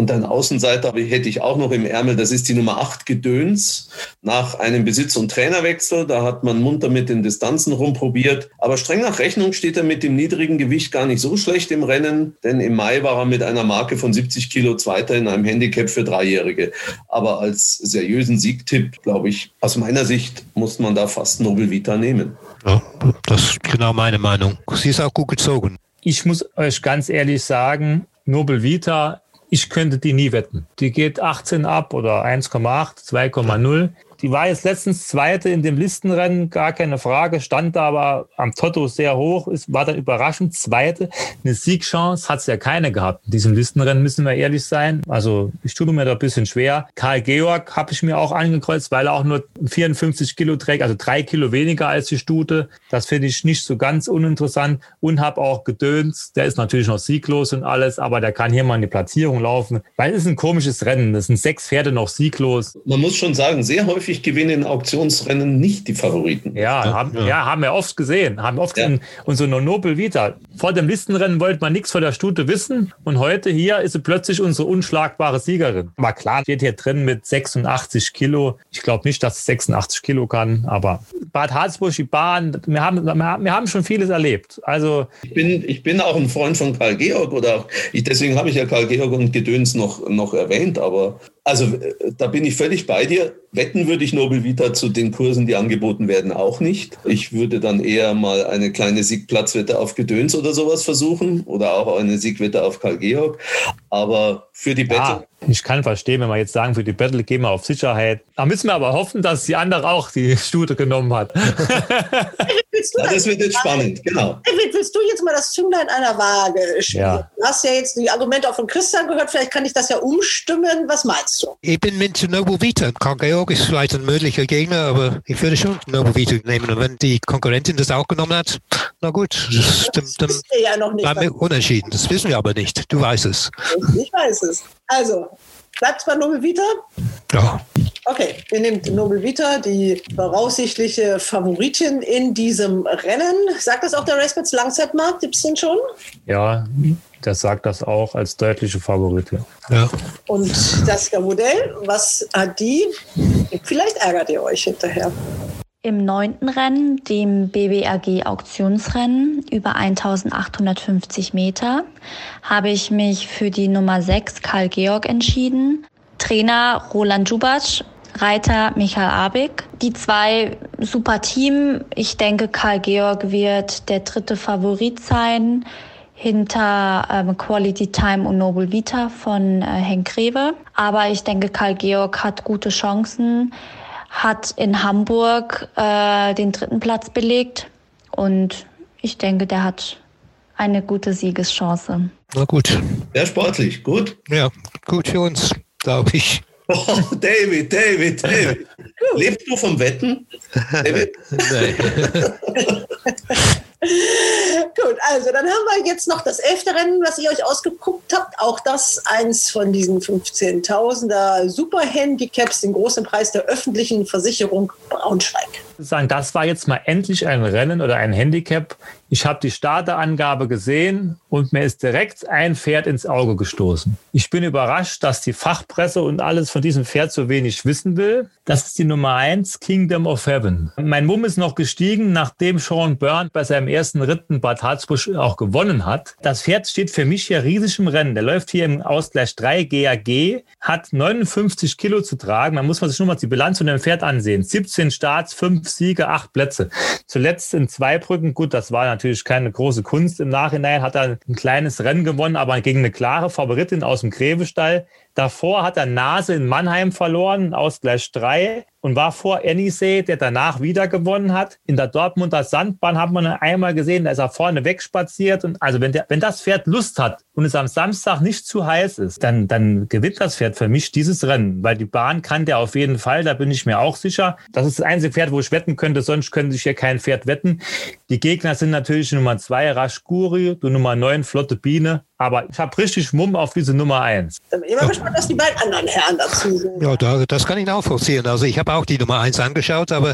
Und ein Außenseiter hätte ich auch noch im Ärmel, das ist die Nummer 8 Gedöns. Nach einem Besitz- und Trainerwechsel, da hat man munter mit den Distanzen rumprobiert. Aber streng nach Rechnung steht er mit dem niedrigen Gewicht gar nicht so schlecht im Rennen, denn im Mai war er mit einer Marke von 70 Kilo Zweiter in einem Handicap für Dreijährige. Aber als seriösen Siegtipp, glaube ich, aus meiner Sicht muss man da fast Nobel Vita nehmen. Ja, das ist genau meine Meinung. Sie ist auch gut gezogen. Ich muss euch ganz ehrlich sagen, Nobel Vita ich könnte die nie wetten. Die geht 18 ab oder 1,8, 2,0. Die war jetzt letztens Zweite in dem Listenrennen, gar keine Frage, stand da aber am Toto sehr hoch, ist, war dann überraschend Zweite. Eine Siegchance hat es ja keine gehabt. In diesem Listenrennen müssen wir ehrlich sein. Also ich tue mir da ein bisschen schwer. Karl Georg habe ich mir auch angekreuzt, weil er auch nur 54 Kilo trägt, also drei Kilo weniger als die Stute. Das finde ich nicht so ganz uninteressant und habe auch gedöns. Der ist natürlich noch sieglos und alles, aber der kann hier mal in die Platzierung laufen, weil es ist ein komisches Rennen. Das sind sechs Pferde noch sieglos. Man muss schon sagen, sehr häufig häufig gewinnen in Auktionsrennen nicht die Favoriten. Ja, ja, haben, ja. haben wir oft gesehen. Haben oft ja. eine Nobel Vita. Vor dem Listenrennen wollte man nichts von der Stute wissen. Und heute hier ist sie plötzlich unsere unschlagbare Siegerin. Aber klar, steht hier drin mit 86 Kilo. Ich glaube nicht, dass sie 86 Kilo kann. Aber Bad Harzburg, die Bahn, wir haben, wir haben schon vieles erlebt. Also ich bin, ich bin auch ein Freund von Karl Georg oder ich, deswegen habe ich ja Karl Georg und Gedöns noch, noch erwähnt. Aber also äh, da bin ich völlig bei dir. Wetten würde ich Nobel Vita zu den Kursen, die angeboten werden, auch nicht. Ich würde dann eher mal eine kleine Siegplatzwette auf Gedöns oder sowas versuchen oder auch eine Siegwette auf Karl Georg. Aber für die Battle. Ja, ich kann verstehen, wenn wir jetzt sagen, für die Battle gehen wir auf Sicherheit. Da müssen wir aber hoffen, dass die andere auch die Stute genommen hat. ja, das wird jetzt spannend, genau. willst du jetzt mal das Zünglein einer Waage spielen? Ja. Du hast ja jetzt die Argumente auch von Christian gehört, vielleicht kann ich das ja umstimmen. Was meinst du? Ich bin mit Noble Vita. Karl Georg ist vielleicht ein möglicher Gegner, aber ich würde schon Noble Vita nehmen. Und wenn die Konkurrentin das auch genommen hat, na gut, das, das dann, dann ja noch nicht. Unentschieden. Das wissen wir aber nicht. Du weißt es. Ich weiß es. Also, bleibt es bei Nobel Vita? Ja. Okay, ihr nehmt Nobel Vita, die voraussichtliche Favoritin in diesem Rennen. Sagt das auch der Racebets Langzeitmarkt? Gibt es den schon? Ja, der sagt das auch als deutliche Favoritin. Ja. Und das Modell, was hat die? Vielleicht ärgert ihr euch hinterher. Im neunten Rennen, dem BBAG Auktionsrennen über 1850 Meter, habe ich mich für die Nummer 6 Karl Georg entschieden. Trainer Roland Jubac, Reiter Michael Abig. Die zwei super Team. Ich denke, Karl Georg wird der dritte Favorit sein hinter ähm, Quality Time und Noble Vita von äh, Henk Greve. Aber ich denke, Karl Georg hat gute Chancen hat in Hamburg äh, den dritten Platz belegt und ich denke, der hat eine gute Siegeschance. Na gut. Sehr sportlich, gut. Ja, gut für uns, glaube ich. Oh, David, David, David. Lebst du vom Wetten? David? Nein. Gut, also dann haben wir jetzt noch das elfte Rennen, was ihr euch ausgeguckt habt. Auch das eins von diesen 15.000er Superhandicaps, den großen Preis der öffentlichen Versicherung Braunschweig. sagen, das war jetzt mal endlich ein Rennen oder ein Handicap. Ich habe die Starterangabe gesehen und mir ist direkt ein Pferd ins Auge gestoßen. Ich bin überrascht, dass die Fachpresse und alles von diesem Pferd so wenig wissen will. Das ist die Nummer eins, Kingdom of Heaven. Mein Mumm ist noch gestiegen, nachdem Sean Byrne bei seinem ersten Ritten Bad Harzburg auch gewonnen hat. Das Pferd steht für mich hier riesig im Rennen. Der läuft hier im Ausgleich 3 GAG, hat 59 Kilo zu tragen. Man muss sich nur mal die Bilanz von dem Pferd ansehen. 17 Starts, 5 Siege, 8 Plätze. Zuletzt in Zweibrücken, gut, das war natürlich keine große Kunst. Im Nachhinein hat er ein kleines Rennen gewonnen, aber gegen eine klare Favoritin aus dem Grevestall. Davor hat er Nase in Mannheim verloren, Ausgleich 3 und war vor Enisee, der danach wieder gewonnen hat. In der Dortmunder Sandbahn hat man einmal gesehen, da ist er vorne wegspaziert. Und also wenn, der, wenn das Pferd Lust hat und es am Samstag nicht zu heiß ist, dann, dann gewinnt das Pferd für mich dieses Rennen, weil die Bahn kann der auf jeden Fall, da bin ich mir auch sicher. Das ist das einzige Pferd, wo ich wetten könnte, sonst könnte ich hier kein Pferd wetten. Die Gegner sind natürlich Nummer 2 Raschguri, du Nummer 9 Flotte Biene, aber ich habe richtig Mumm auf diese Nummer 1. Ich bin immer gespannt, was die beiden anderen Herren dazu sagen. Ja, da, das kann ich nachvollziehen. Also ich habe auch die Nummer 1 angeschaut, aber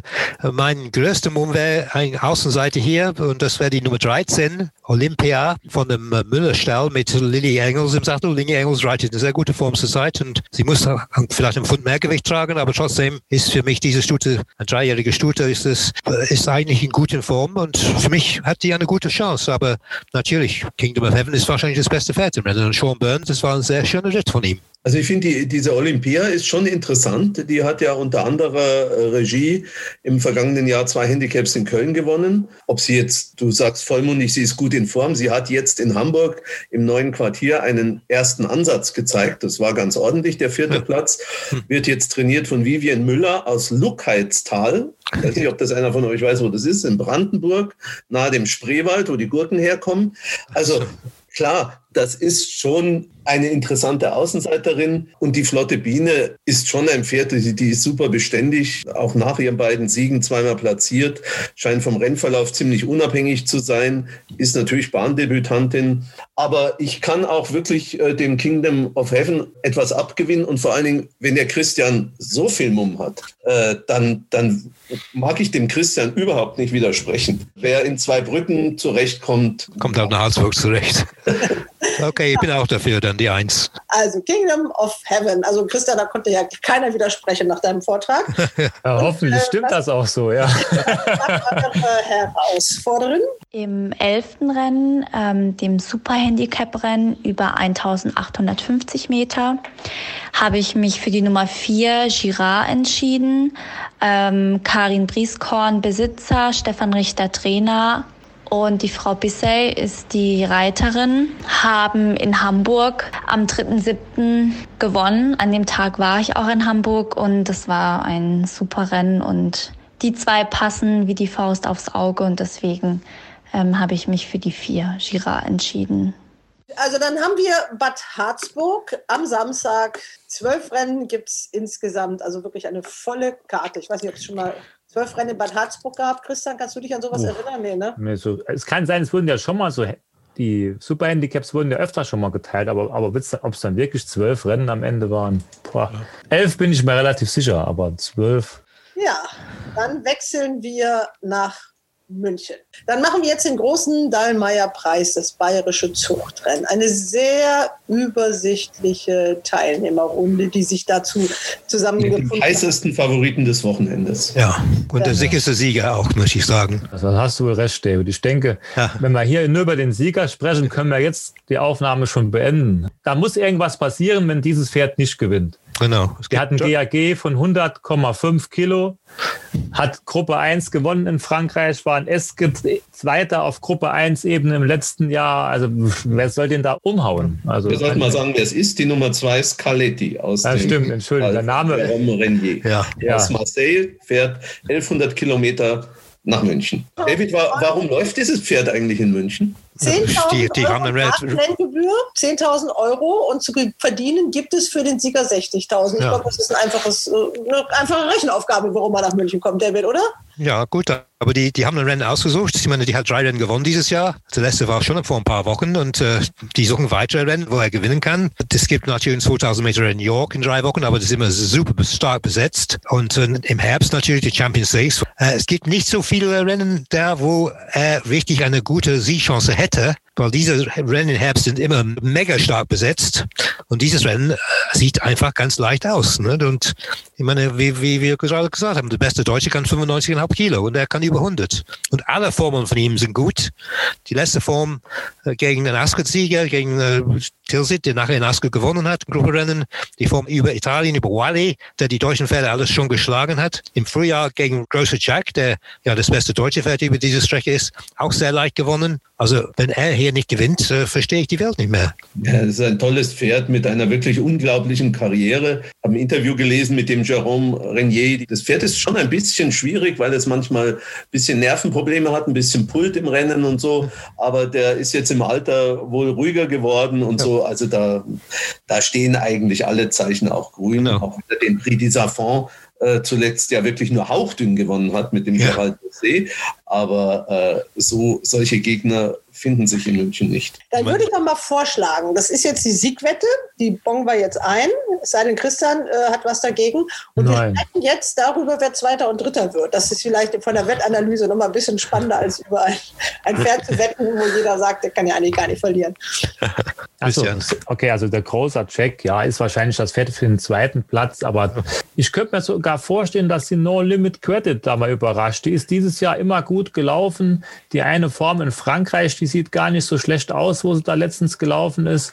mein größter Mumm wäre eine Außenseite hier und das wäre die Nummer 13, Olympia von dem Müllerstall mit Lilly Engels im Sattel. Lilly Engels reitet eine sehr gute Form zur Zeit und sie muss vielleicht einen Pfund mehr Gewicht tragen, aber trotzdem ist für mich diese Stute, ein dreijährige Stute, ist es, ist eigentlich in guter Form und für mich hat die eine gute Chance. Aber natürlich, Kingdom of Heaven ist wahrscheinlich das beste Im Rennen. Und Sean Burns, das war ein sehr schöner Ritt von ihm. Also ich finde, die, diese Olympia ist schon interessant. Die hat ja unter anderer Regie im vergangenen Jahr zwei Handicaps in Köln gewonnen. Ob sie jetzt, du sagst vollmundig, sie ist gut in Form. Sie hat jetzt in Hamburg im neuen Quartier einen ersten Ansatz gezeigt. Das war ganz ordentlich. Der vierte Platz wird jetzt trainiert von Vivian Müller aus Luckheitstal. Ich weiß nicht, ob das einer von euch weiß, wo das ist. In Brandenburg, nahe dem Spreewald, wo die Gurken herkommen. Also klar, das ist schon eine interessante Außenseiterin und die Flotte Biene ist schon ein Pferd, die, die ist super beständig, auch nach ihren beiden Siegen zweimal platziert, scheint vom Rennverlauf ziemlich unabhängig zu sein, ist natürlich Bahndebütantin, aber ich kann auch wirklich äh, dem Kingdom of Heaven etwas abgewinnen und vor allen Dingen, wenn der Christian so viel Mumm hat, äh, dann, dann mag ich dem Christian überhaupt nicht widersprechen. Wer in zwei Brücken zurechtkommt, kommt auch nach Salzburg zurecht. Okay, ich bin auch dafür, dann die Eins. Also Kingdom of Heaven. Also Christian, da konnte ja keiner widersprechen nach deinem Vortrag. ja, hoffentlich äh, stimmt das auch so, ja. Herausforderin? Im elften Rennen, ähm, dem Super-Handicap-Rennen über 1850 Meter, habe ich mich für die Nummer 4 Girard entschieden. Ähm, Karin Brieskorn, Besitzer, Stefan Richter, Trainer, und die Frau Bissey ist die Reiterin, haben in Hamburg am 3.7. gewonnen. An dem Tag war ich auch in Hamburg und das war ein super Rennen und die zwei passen wie die Faust aufs Auge und deswegen ähm, habe ich mich für die vier Girard entschieden. Also dann haben wir Bad Harzburg am Samstag. Zwölf Rennen gibt es insgesamt, also wirklich eine volle Karte. Ich weiß nicht, ob es schon mal zwölf Rennen in Bad Harzburg gehabt. Christian, kannst du dich an sowas Uff. erinnern? Nee, ne? Nee, so, es kann sein, es wurden ja schon mal so, die Superhandicaps wurden ja öfter schon mal geteilt, aber, aber ob es dann wirklich zwölf Rennen am Ende waren, boah, elf bin ich mir relativ sicher, aber zwölf. Ja, dann wechseln wir nach München. Dann machen wir jetzt den großen Dallmayr-Preis, das Bayerische Zuchtrennen. Eine sehr übersichtliche Teilnehmerrunde, die sich dazu zusammengefunden hat. Die heißesten Favoriten des Wochenendes. Ja, und der sicherste Sieger auch, muss ich sagen. Also hast du recht, David. Ich denke, ja. wenn wir hier nur über den Sieger sprechen, können wir jetzt die Aufnahme schon beenden. Da muss irgendwas passieren, wenn dieses Pferd nicht gewinnt. Genau. Die hat ein GAG von 100,5 Kilo, hat Gruppe 1 gewonnen in Frankreich, war ein Eske Zweiter auf Gruppe 1 Ebene im letzten Jahr. Also wer soll den da umhauen? Also, Wir sollten mal sagen, wer es ist. Die Nummer 2 ist Caletti aus ja, dem stimmt, Entschuldigung, der Name. Renier. Ja. ja. Aus Marseille, fährt 1100 Kilometer nach München. David, warum läuft dieses Pferd eigentlich in München? 10.000 die, die Euro Renngebühr, 10.000 Euro und zu verdienen gibt es für den Sieger 60.000. Ich ja. glaube, das ist ein einfaches, äh, eine einfache Rechenaufgabe, warum man nach München kommt, David, oder? Ja, gut, aber die, die haben ein Rennen ausgesucht. Ich meine, die hat drei Rennen gewonnen dieses Jahr. Der letzte war schon vor ein paar Wochen und äh, die suchen weitere Rennen, wo er gewinnen kann. Es gibt natürlich 2000 Meter in New York in drei Wochen, aber das ist immer super stark besetzt. Und äh, im Herbst natürlich die Champions League. Äh, es gibt nicht so viele Rennen da, wo er richtig eine gute Siegchance hätte weil diese Rennen im Herbst sind immer mega stark besetzt und dieses Rennen äh, sieht einfach ganz leicht aus. Ne? Und ich meine, wie, wie wir gerade gesagt haben, der beste Deutsche kann 95,5 Kilo und er kann über 100. Und alle Formen von ihm sind gut. Die letzte Form äh, gegen den Ascot-Sieger, gegen äh, Tilsit, der nachher in Ascot gewonnen hat, Grupperennen, die Form über Italien, über Wally, der die deutschen Pferde alles schon geschlagen hat. Im Frühjahr gegen Großer Jack, der ja das beste deutsche Pferd über diese Strecke ist, auch sehr leicht gewonnen. Also wenn er hier nicht gewinnt, äh, verstehe ich die Welt nicht mehr. Ja, das ist ein tolles Pferd mit einer wirklich unglaublichen Karriere. Ich habe ein Interview gelesen mit dem Jérôme Renier. Das Pferd ist schon ein bisschen schwierig, weil es manchmal ein bisschen Nervenprobleme hat, ein bisschen Pult im Rennen und so. Aber der ist jetzt im Alter wohl ruhiger geworden und ja. so. Also da, da stehen eigentlich alle Zeichen auch grün. Genau. Auch wieder den Prix des Affons äh, zuletzt ja wirklich nur hauchdünn gewonnen hat mit dem ja. Gerald See. Aber äh, so solche Gegner finden sich in München nicht. Dann würde ich noch mal vorschlagen, das ist jetzt die Siegwette, die bongen wir jetzt ein, es sei denn, Christian äh, hat was dagegen. Und Nein. wir sprechen jetzt darüber, wer Zweiter und Dritter wird. Das ist vielleicht von der Wettanalyse noch mal ein bisschen spannender, als über ein, ein Pferd zu wetten, wo jeder sagt, der kann ja eigentlich gar nicht verlieren. Also, okay, also der großer Check, ja, ist wahrscheinlich das Pferd für den zweiten Platz, aber ich könnte mir sogar vorstellen, dass die No Limit Credit da mal überrascht. Die ist dieses Jahr immer gut gelaufen. Die eine Form in Frankreich, die die sieht gar nicht so schlecht aus, wo sie da letztens gelaufen ist.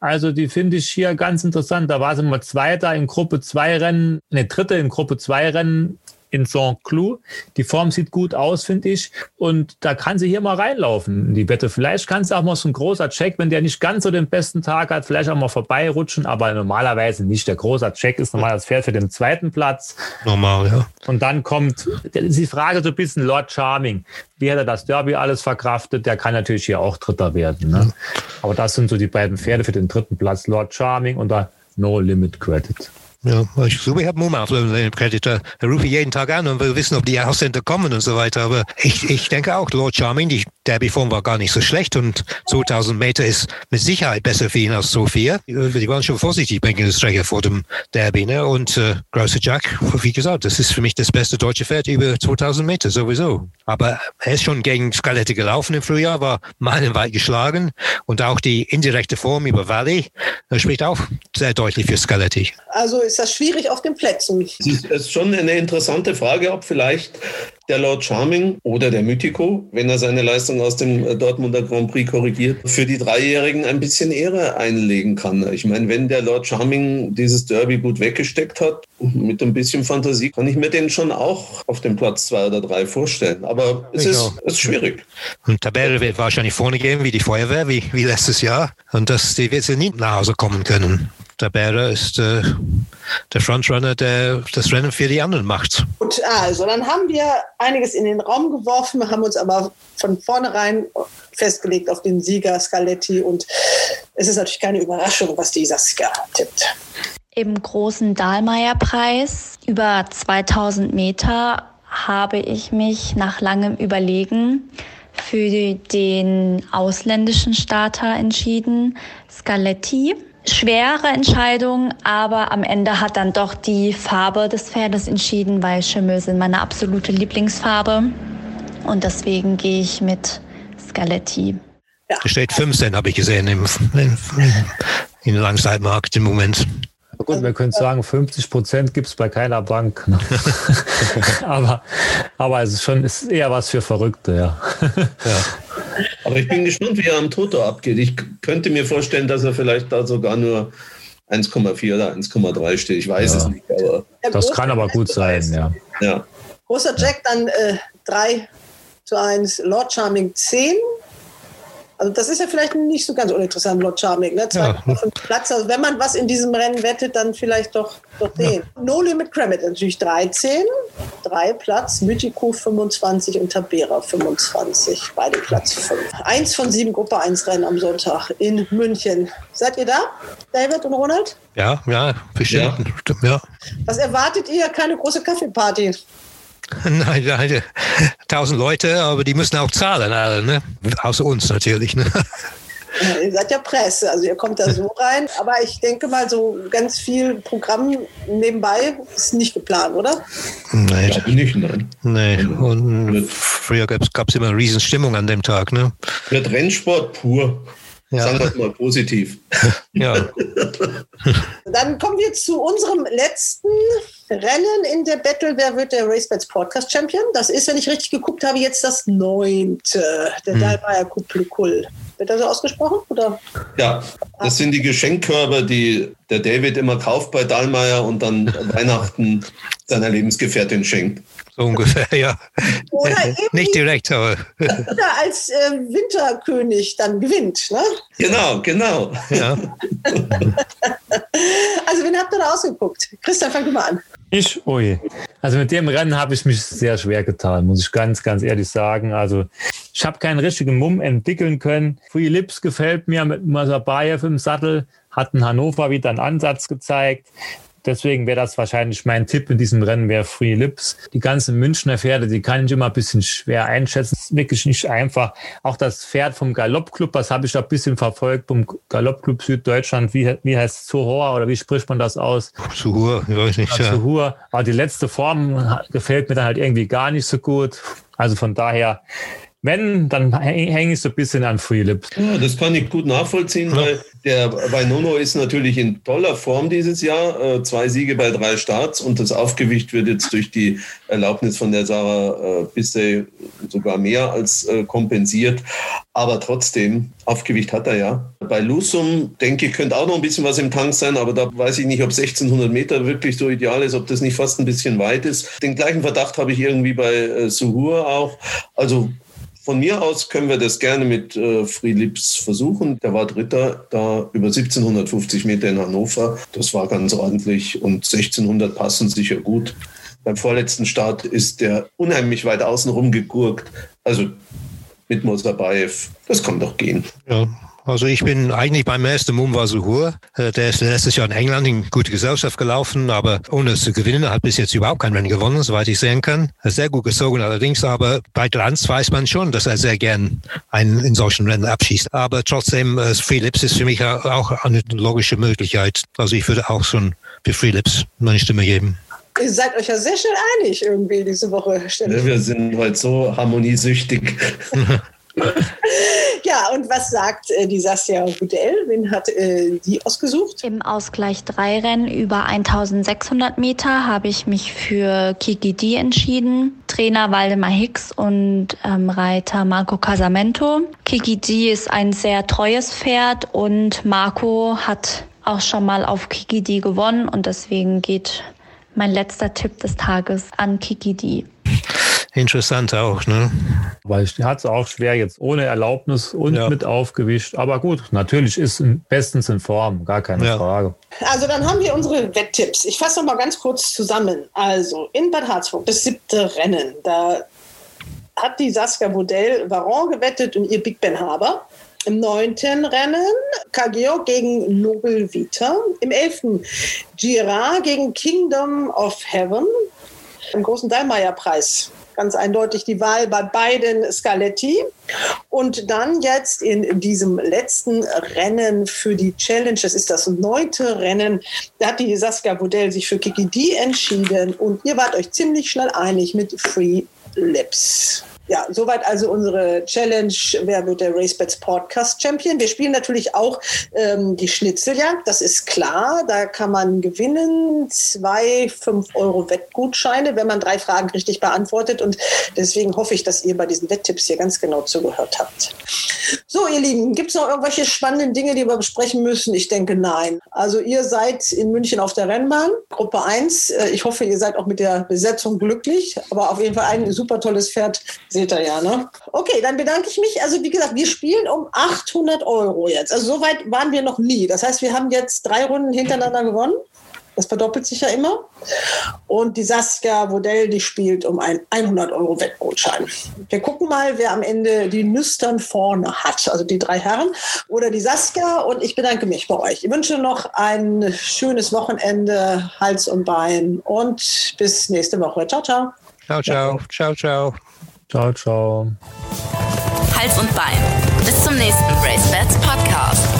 Also die finde ich hier ganz interessant. Da war sie mal Zweiter in Gruppe 2 Rennen, ne, Dritte in Gruppe 2 Rennen in Saint-Cloud. Die Form sieht gut aus, finde ich. Und da kann sie hier mal reinlaufen in die Wette. Vielleicht kann es auch mal so ein großer Check, wenn der nicht ganz so den besten Tag hat, vielleicht auch mal vorbeirutschen, aber normalerweise nicht. Der großer Check ist normal das Pferd für den zweiten Platz. Normal, ja. Und dann kommt die Frage so ein bisschen Lord Charming. Wie hat er das Derby alles verkraftet? Der kann natürlich hier auch Dritter werden. Ne? Aber das sind so die beiden Pferde für den dritten Platz. Lord Charming und da No Limit Credit. Ja, ich glaube, ich habe auf dem Kredit. Er rufe jeden Tag an und will wissen, ob die Ausländer kommen und so weiter. Aber ich, ich denke auch, Lord Charming, die Derby-Form war gar nicht so schlecht und 2000 Meter ist mit Sicherheit besser für ihn als Sophia. Die waren schon vorsichtig bei der Strecke vor dem Derby. Ne? Und äh, Großer Jack, wie gesagt, das ist für mich das beste deutsche Pferd über 2000 Meter sowieso. Aber er ist schon gegen Skalette gelaufen im Frühjahr, war meilenweit geschlagen und auch die indirekte Form über Valley spricht auch sehr deutlich für Skaletti. Also ist das schwierig auf den Plätzen. Es ist schon eine interessante Frage, ob vielleicht der Lord Charming oder der Mythico, wenn er seine Leistung aus dem Dortmunder Grand Prix korrigiert, für die Dreijährigen ein bisschen Ehre einlegen kann. Ich meine, wenn der Lord Charming dieses Derby gut weggesteckt hat, mit ein bisschen Fantasie, kann ich mir den schon auch auf dem Platz zwei oder drei vorstellen. Aber es ist, es ist schwierig. Und Tabelle wird wahrscheinlich vorne gehen wie die Feuerwehr, wie, wie letztes Jahr. Und das, die wird sie nie nach Hause kommen können. Tabera ist äh, der Frontrunner, der das Rennen für die anderen macht. Gut, also dann haben wir einiges in den Raum geworfen, haben uns aber von vornherein festgelegt auf den Sieger Scaletti und es ist natürlich keine Überraschung, was dieser Sieger tippt. Im großen Dahlmeier-Preis über 2000 Meter habe ich mich nach langem Überlegen für den ausländischen Starter entschieden, Scaletti schwere Entscheidung, aber am Ende hat dann doch die Farbe des Pferdes entschieden, weil Schimmel sind meine absolute Lieblingsfarbe. Und deswegen gehe ich mit Scaletti. Ja. Steht 15, habe ich gesehen, im, im, im Langzeitmarkt im Moment. Gut, wir können sagen, 50 Prozent gibt es bei keiner Bank. Ne? aber, aber es ist schon ist eher was für Verrückte, ja. ja. Aber ich bin gespannt, wie er am Toto abgeht. Ich könnte mir vorstellen, dass er vielleicht da sogar nur 1,4 oder 1,3 steht. Ich weiß ja. es nicht. Aber das kann aber gut sein, ja. ja. Großer Jack dann äh, 3 zu 1, Lord Charming 10. Also das ist ja vielleicht nicht so ganz uninteressant, Lord Charming. Ne? Zwei ja. Platz. Also wenn man was in diesem Rennen wettet, dann vielleicht doch, doch den. Ja. No Limit Credit natürlich 13. 3 Platz, Mythico 25 und Tabera 25, beide Platz 5. Eins von sieben Gruppe 1 Rennen am Sonntag in München. Seid ihr da, David und Ronald? Ja, ja, bestimmt. Ja. ja. Was erwartet ihr? Keine große Kaffeeparty? Nein, nein, tausend Leute, aber die müssen auch zahlen, alle, ne? außer uns natürlich. Ne? Ja, ihr seid ja Presse, also ihr kommt da so rein. Aber ich denke mal, so ganz viel Programm nebenbei ist nicht geplant, oder? Nein. Ich nicht, nein. Nee. Und früher gab es immer eine Riesenstimmung an dem Tag. Ne? Wird Rennsport pur. Ja. Sagen wir mal positiv. ja. Dann kommen wir zu unserem letzten Rennen in der Battle. Wer wird der RaceBets Podcast Champion? Das ist, wenn ich richtig geguckt habe, jetzt das neunte. Der hm. Dalmayer Kuplikul. Wird das so ausgesprochen? Oder? Ja, das sind die Geschenkkörbe, die der David immer kauft bei Dahlmeier und dann Weihnachten seiner Lebensgefährtin schenkt. So ungefähr, ja. Oder Nicht direkt, aber. Oder als äh, Winterkönig dann gewinnt, ne? Genau, genau. Ja. also, wen habt ihr da ausgeguckt? Christian, fang du mal an. Ich, ui. Also mit dem Rennen habe ich mich sehr schwer getan, muss ich ganz, ganz ehrlich sagen. Also ich habe keinen richtigen Mumm entwickeln können. Free Lips gefällt mir mit Masabayev im Sattel, hat in Hannover wieder einen Ansatz gezeigt. Deswegen wäre das wahrscheinlich mein Tipp in diesem Rennen, wäre Free Lips. Die ganzen Münchner Pferde, die kann ich immer ein bisschen schwer einschätzen. Das ist wirklich nicht einfach. Auch das Pferd vom Galoppclub, das habe ich ein bisschen verfolgt, vom Galoppclub Süddeutschland. Wie, wie heißt es? Zuhor oder wie spricht man das aus? Zuhur, ich weiß nicht. Ja, Zuhur. Aber die letzte Form gefällt mir dann halt irgendwie gar nicht so gut. Also von daher, wenn, dann hänge ich so ein bisschen an Free Lips. Ja, das kann ich gut nachvollziehen, weil der Wainono ist natürlich in toller Form dieses Jahr. Äh, zwei Siege bei drei Starts und das Aufgewicht wird jetzt durch die Erlaubnis von der Sarah äh, Bissey sogar mehr als äh, kompensiert. Aber trotzdem, Aufgewicht hat er ja. Bei Lusum, denke ich, könnte auch noch ein bisschen was im Tank sein, aber da weiß ich nicht, ob 1600 Meter wirklich so ideal ist, ob das nicht fast ein bisschen weit ist. Den gleichen Verdacht habe ich irgendwie bei Suhur auch. Also von mir aus können wir das gerne mit äh, Lips versuchen. Der war Dritter da über 1750 Meter in Hannover. Das war ganz ordentlich und 1600 passen sicher gut. Beim vorletzten Start ist der unheimlich weit außen rumgegurkt. Also mit Mosabayev, das kann doch gehen. Ja, also ich bin eigentlich beim ersten Mumwa Suhur. Äh, der ist letztes Jahr in England in gute Gesellschaft gelaufen, aber ohne es zu gewinnen, hat bis jetzt überhaupt kein Rennen gewonnen, soweit ich sehen kann. Sehr gut gezogen allerdings, aber bei Glanz weiß man schon, dass er sehr gern einen in solchen Rennen abschießt. Aber trotzdem, äh, Philips ist für mich auch eine logische Möglichkeit. Also ich würde auch schon für Philips meine Stimme geben. Ihr seid euch ja sehr schnell einig irgendwie diese Woche. Ja, wir sind halt so harmoniesüchtig. ja, und was sagt äh, die Saskia Gudel? Wen hat äh, ausgesucht? Im Ausgleich 3 Rennen über 1600 Meter habe ich mich für Kiki D entschieden. Trainer Waldemar Hicks und ähm, Reiter Marco Casamento. Kiki D ist ein sehr treues Pferd und Marco hat auch schon mal auf Kiki D gewonnen und deswegen geht mein letzter Tipp des Tages an Kiki D interessant auch, ne? Weil ich hat es auch schwer jetzt ohne Erlaubnis und ja. mit aufgewischt. Aber gut, natürlich ist bestens in Form, gar keine ja. Frage. Also dann haben wir unsere Wetttipps. Ich fasse noch mal ganz kurz zusammen. Also in Bad Harzburg das siebte Rennen. Da hat die Saskia Bodell Varon gewettet und ihr Big Ben Haber. Im neunten Rennen Kageo gegen Nobel Vita. Im elften Girard gegen Kingdom of Heaven. Im großen Dallmayr-Preis ganz eindeutig die Wahl bei beiden Scaletti. Und dann jetzt in diesem letzten Rennen für die Challenge, das ist das neunte Rennen, da hat die Saskia Bodell sich für Kiki D entschieden und ihr wart euch ziemlich schnell einig mit Free Lips. Ja, soweit also unsere Challenge. Wer wird der RaceBets Podcast Champion? Wir spielen natürlich auch ähm, die Schnitzeljagd, das ist klar. Da kann man gewinnen. Zwei 5 Euro Wettgutscheine, wenn man drei Fragen richtig beantwortet. Und deswegen hoffe ich, dass ihr bei diesen Wetttipps hier ganz genau zugehört habt. So, ihr Lieben, gibt es noch irgendwelche spannenden Dinge, die wir besprechen müssen? Ich denke, nein. Also ihr seid in München auf der Rennbahn, Gruppe 1. Äh, ich hoffe, ihr seid auch mit der Besetzung glücklich. Aber auf jeden Fall ein super tolles Pferd. Seht ihr ja, ne? Okay, dann bedanke ich mich. Also wie gesagt, wir spielen um 800 Euro jetzt. Also so weit waren wir noch nie. Das heißt, wir haben jetzt drei Runden hintereinander gewonnen. Das verdoppelt sich ja immer. Und die Saskia Wodell, die spielt um einen 100 Euro Wettgutschein. Wir gucken mal, wer am Ende die Nüstern vorne hat. Also die drei Herren oder die Saskia. Und ich bedanke mich bei euch. Ich wünsche noch ein schönes Wochenende, Hals und Bein. Und bis nächste Woche. Ciao, ciao. Ciao, ciao. Ciao, ciao. Ciao, ciao. Hals und Bein. Bis zum nächsten Bracebeds Podcast.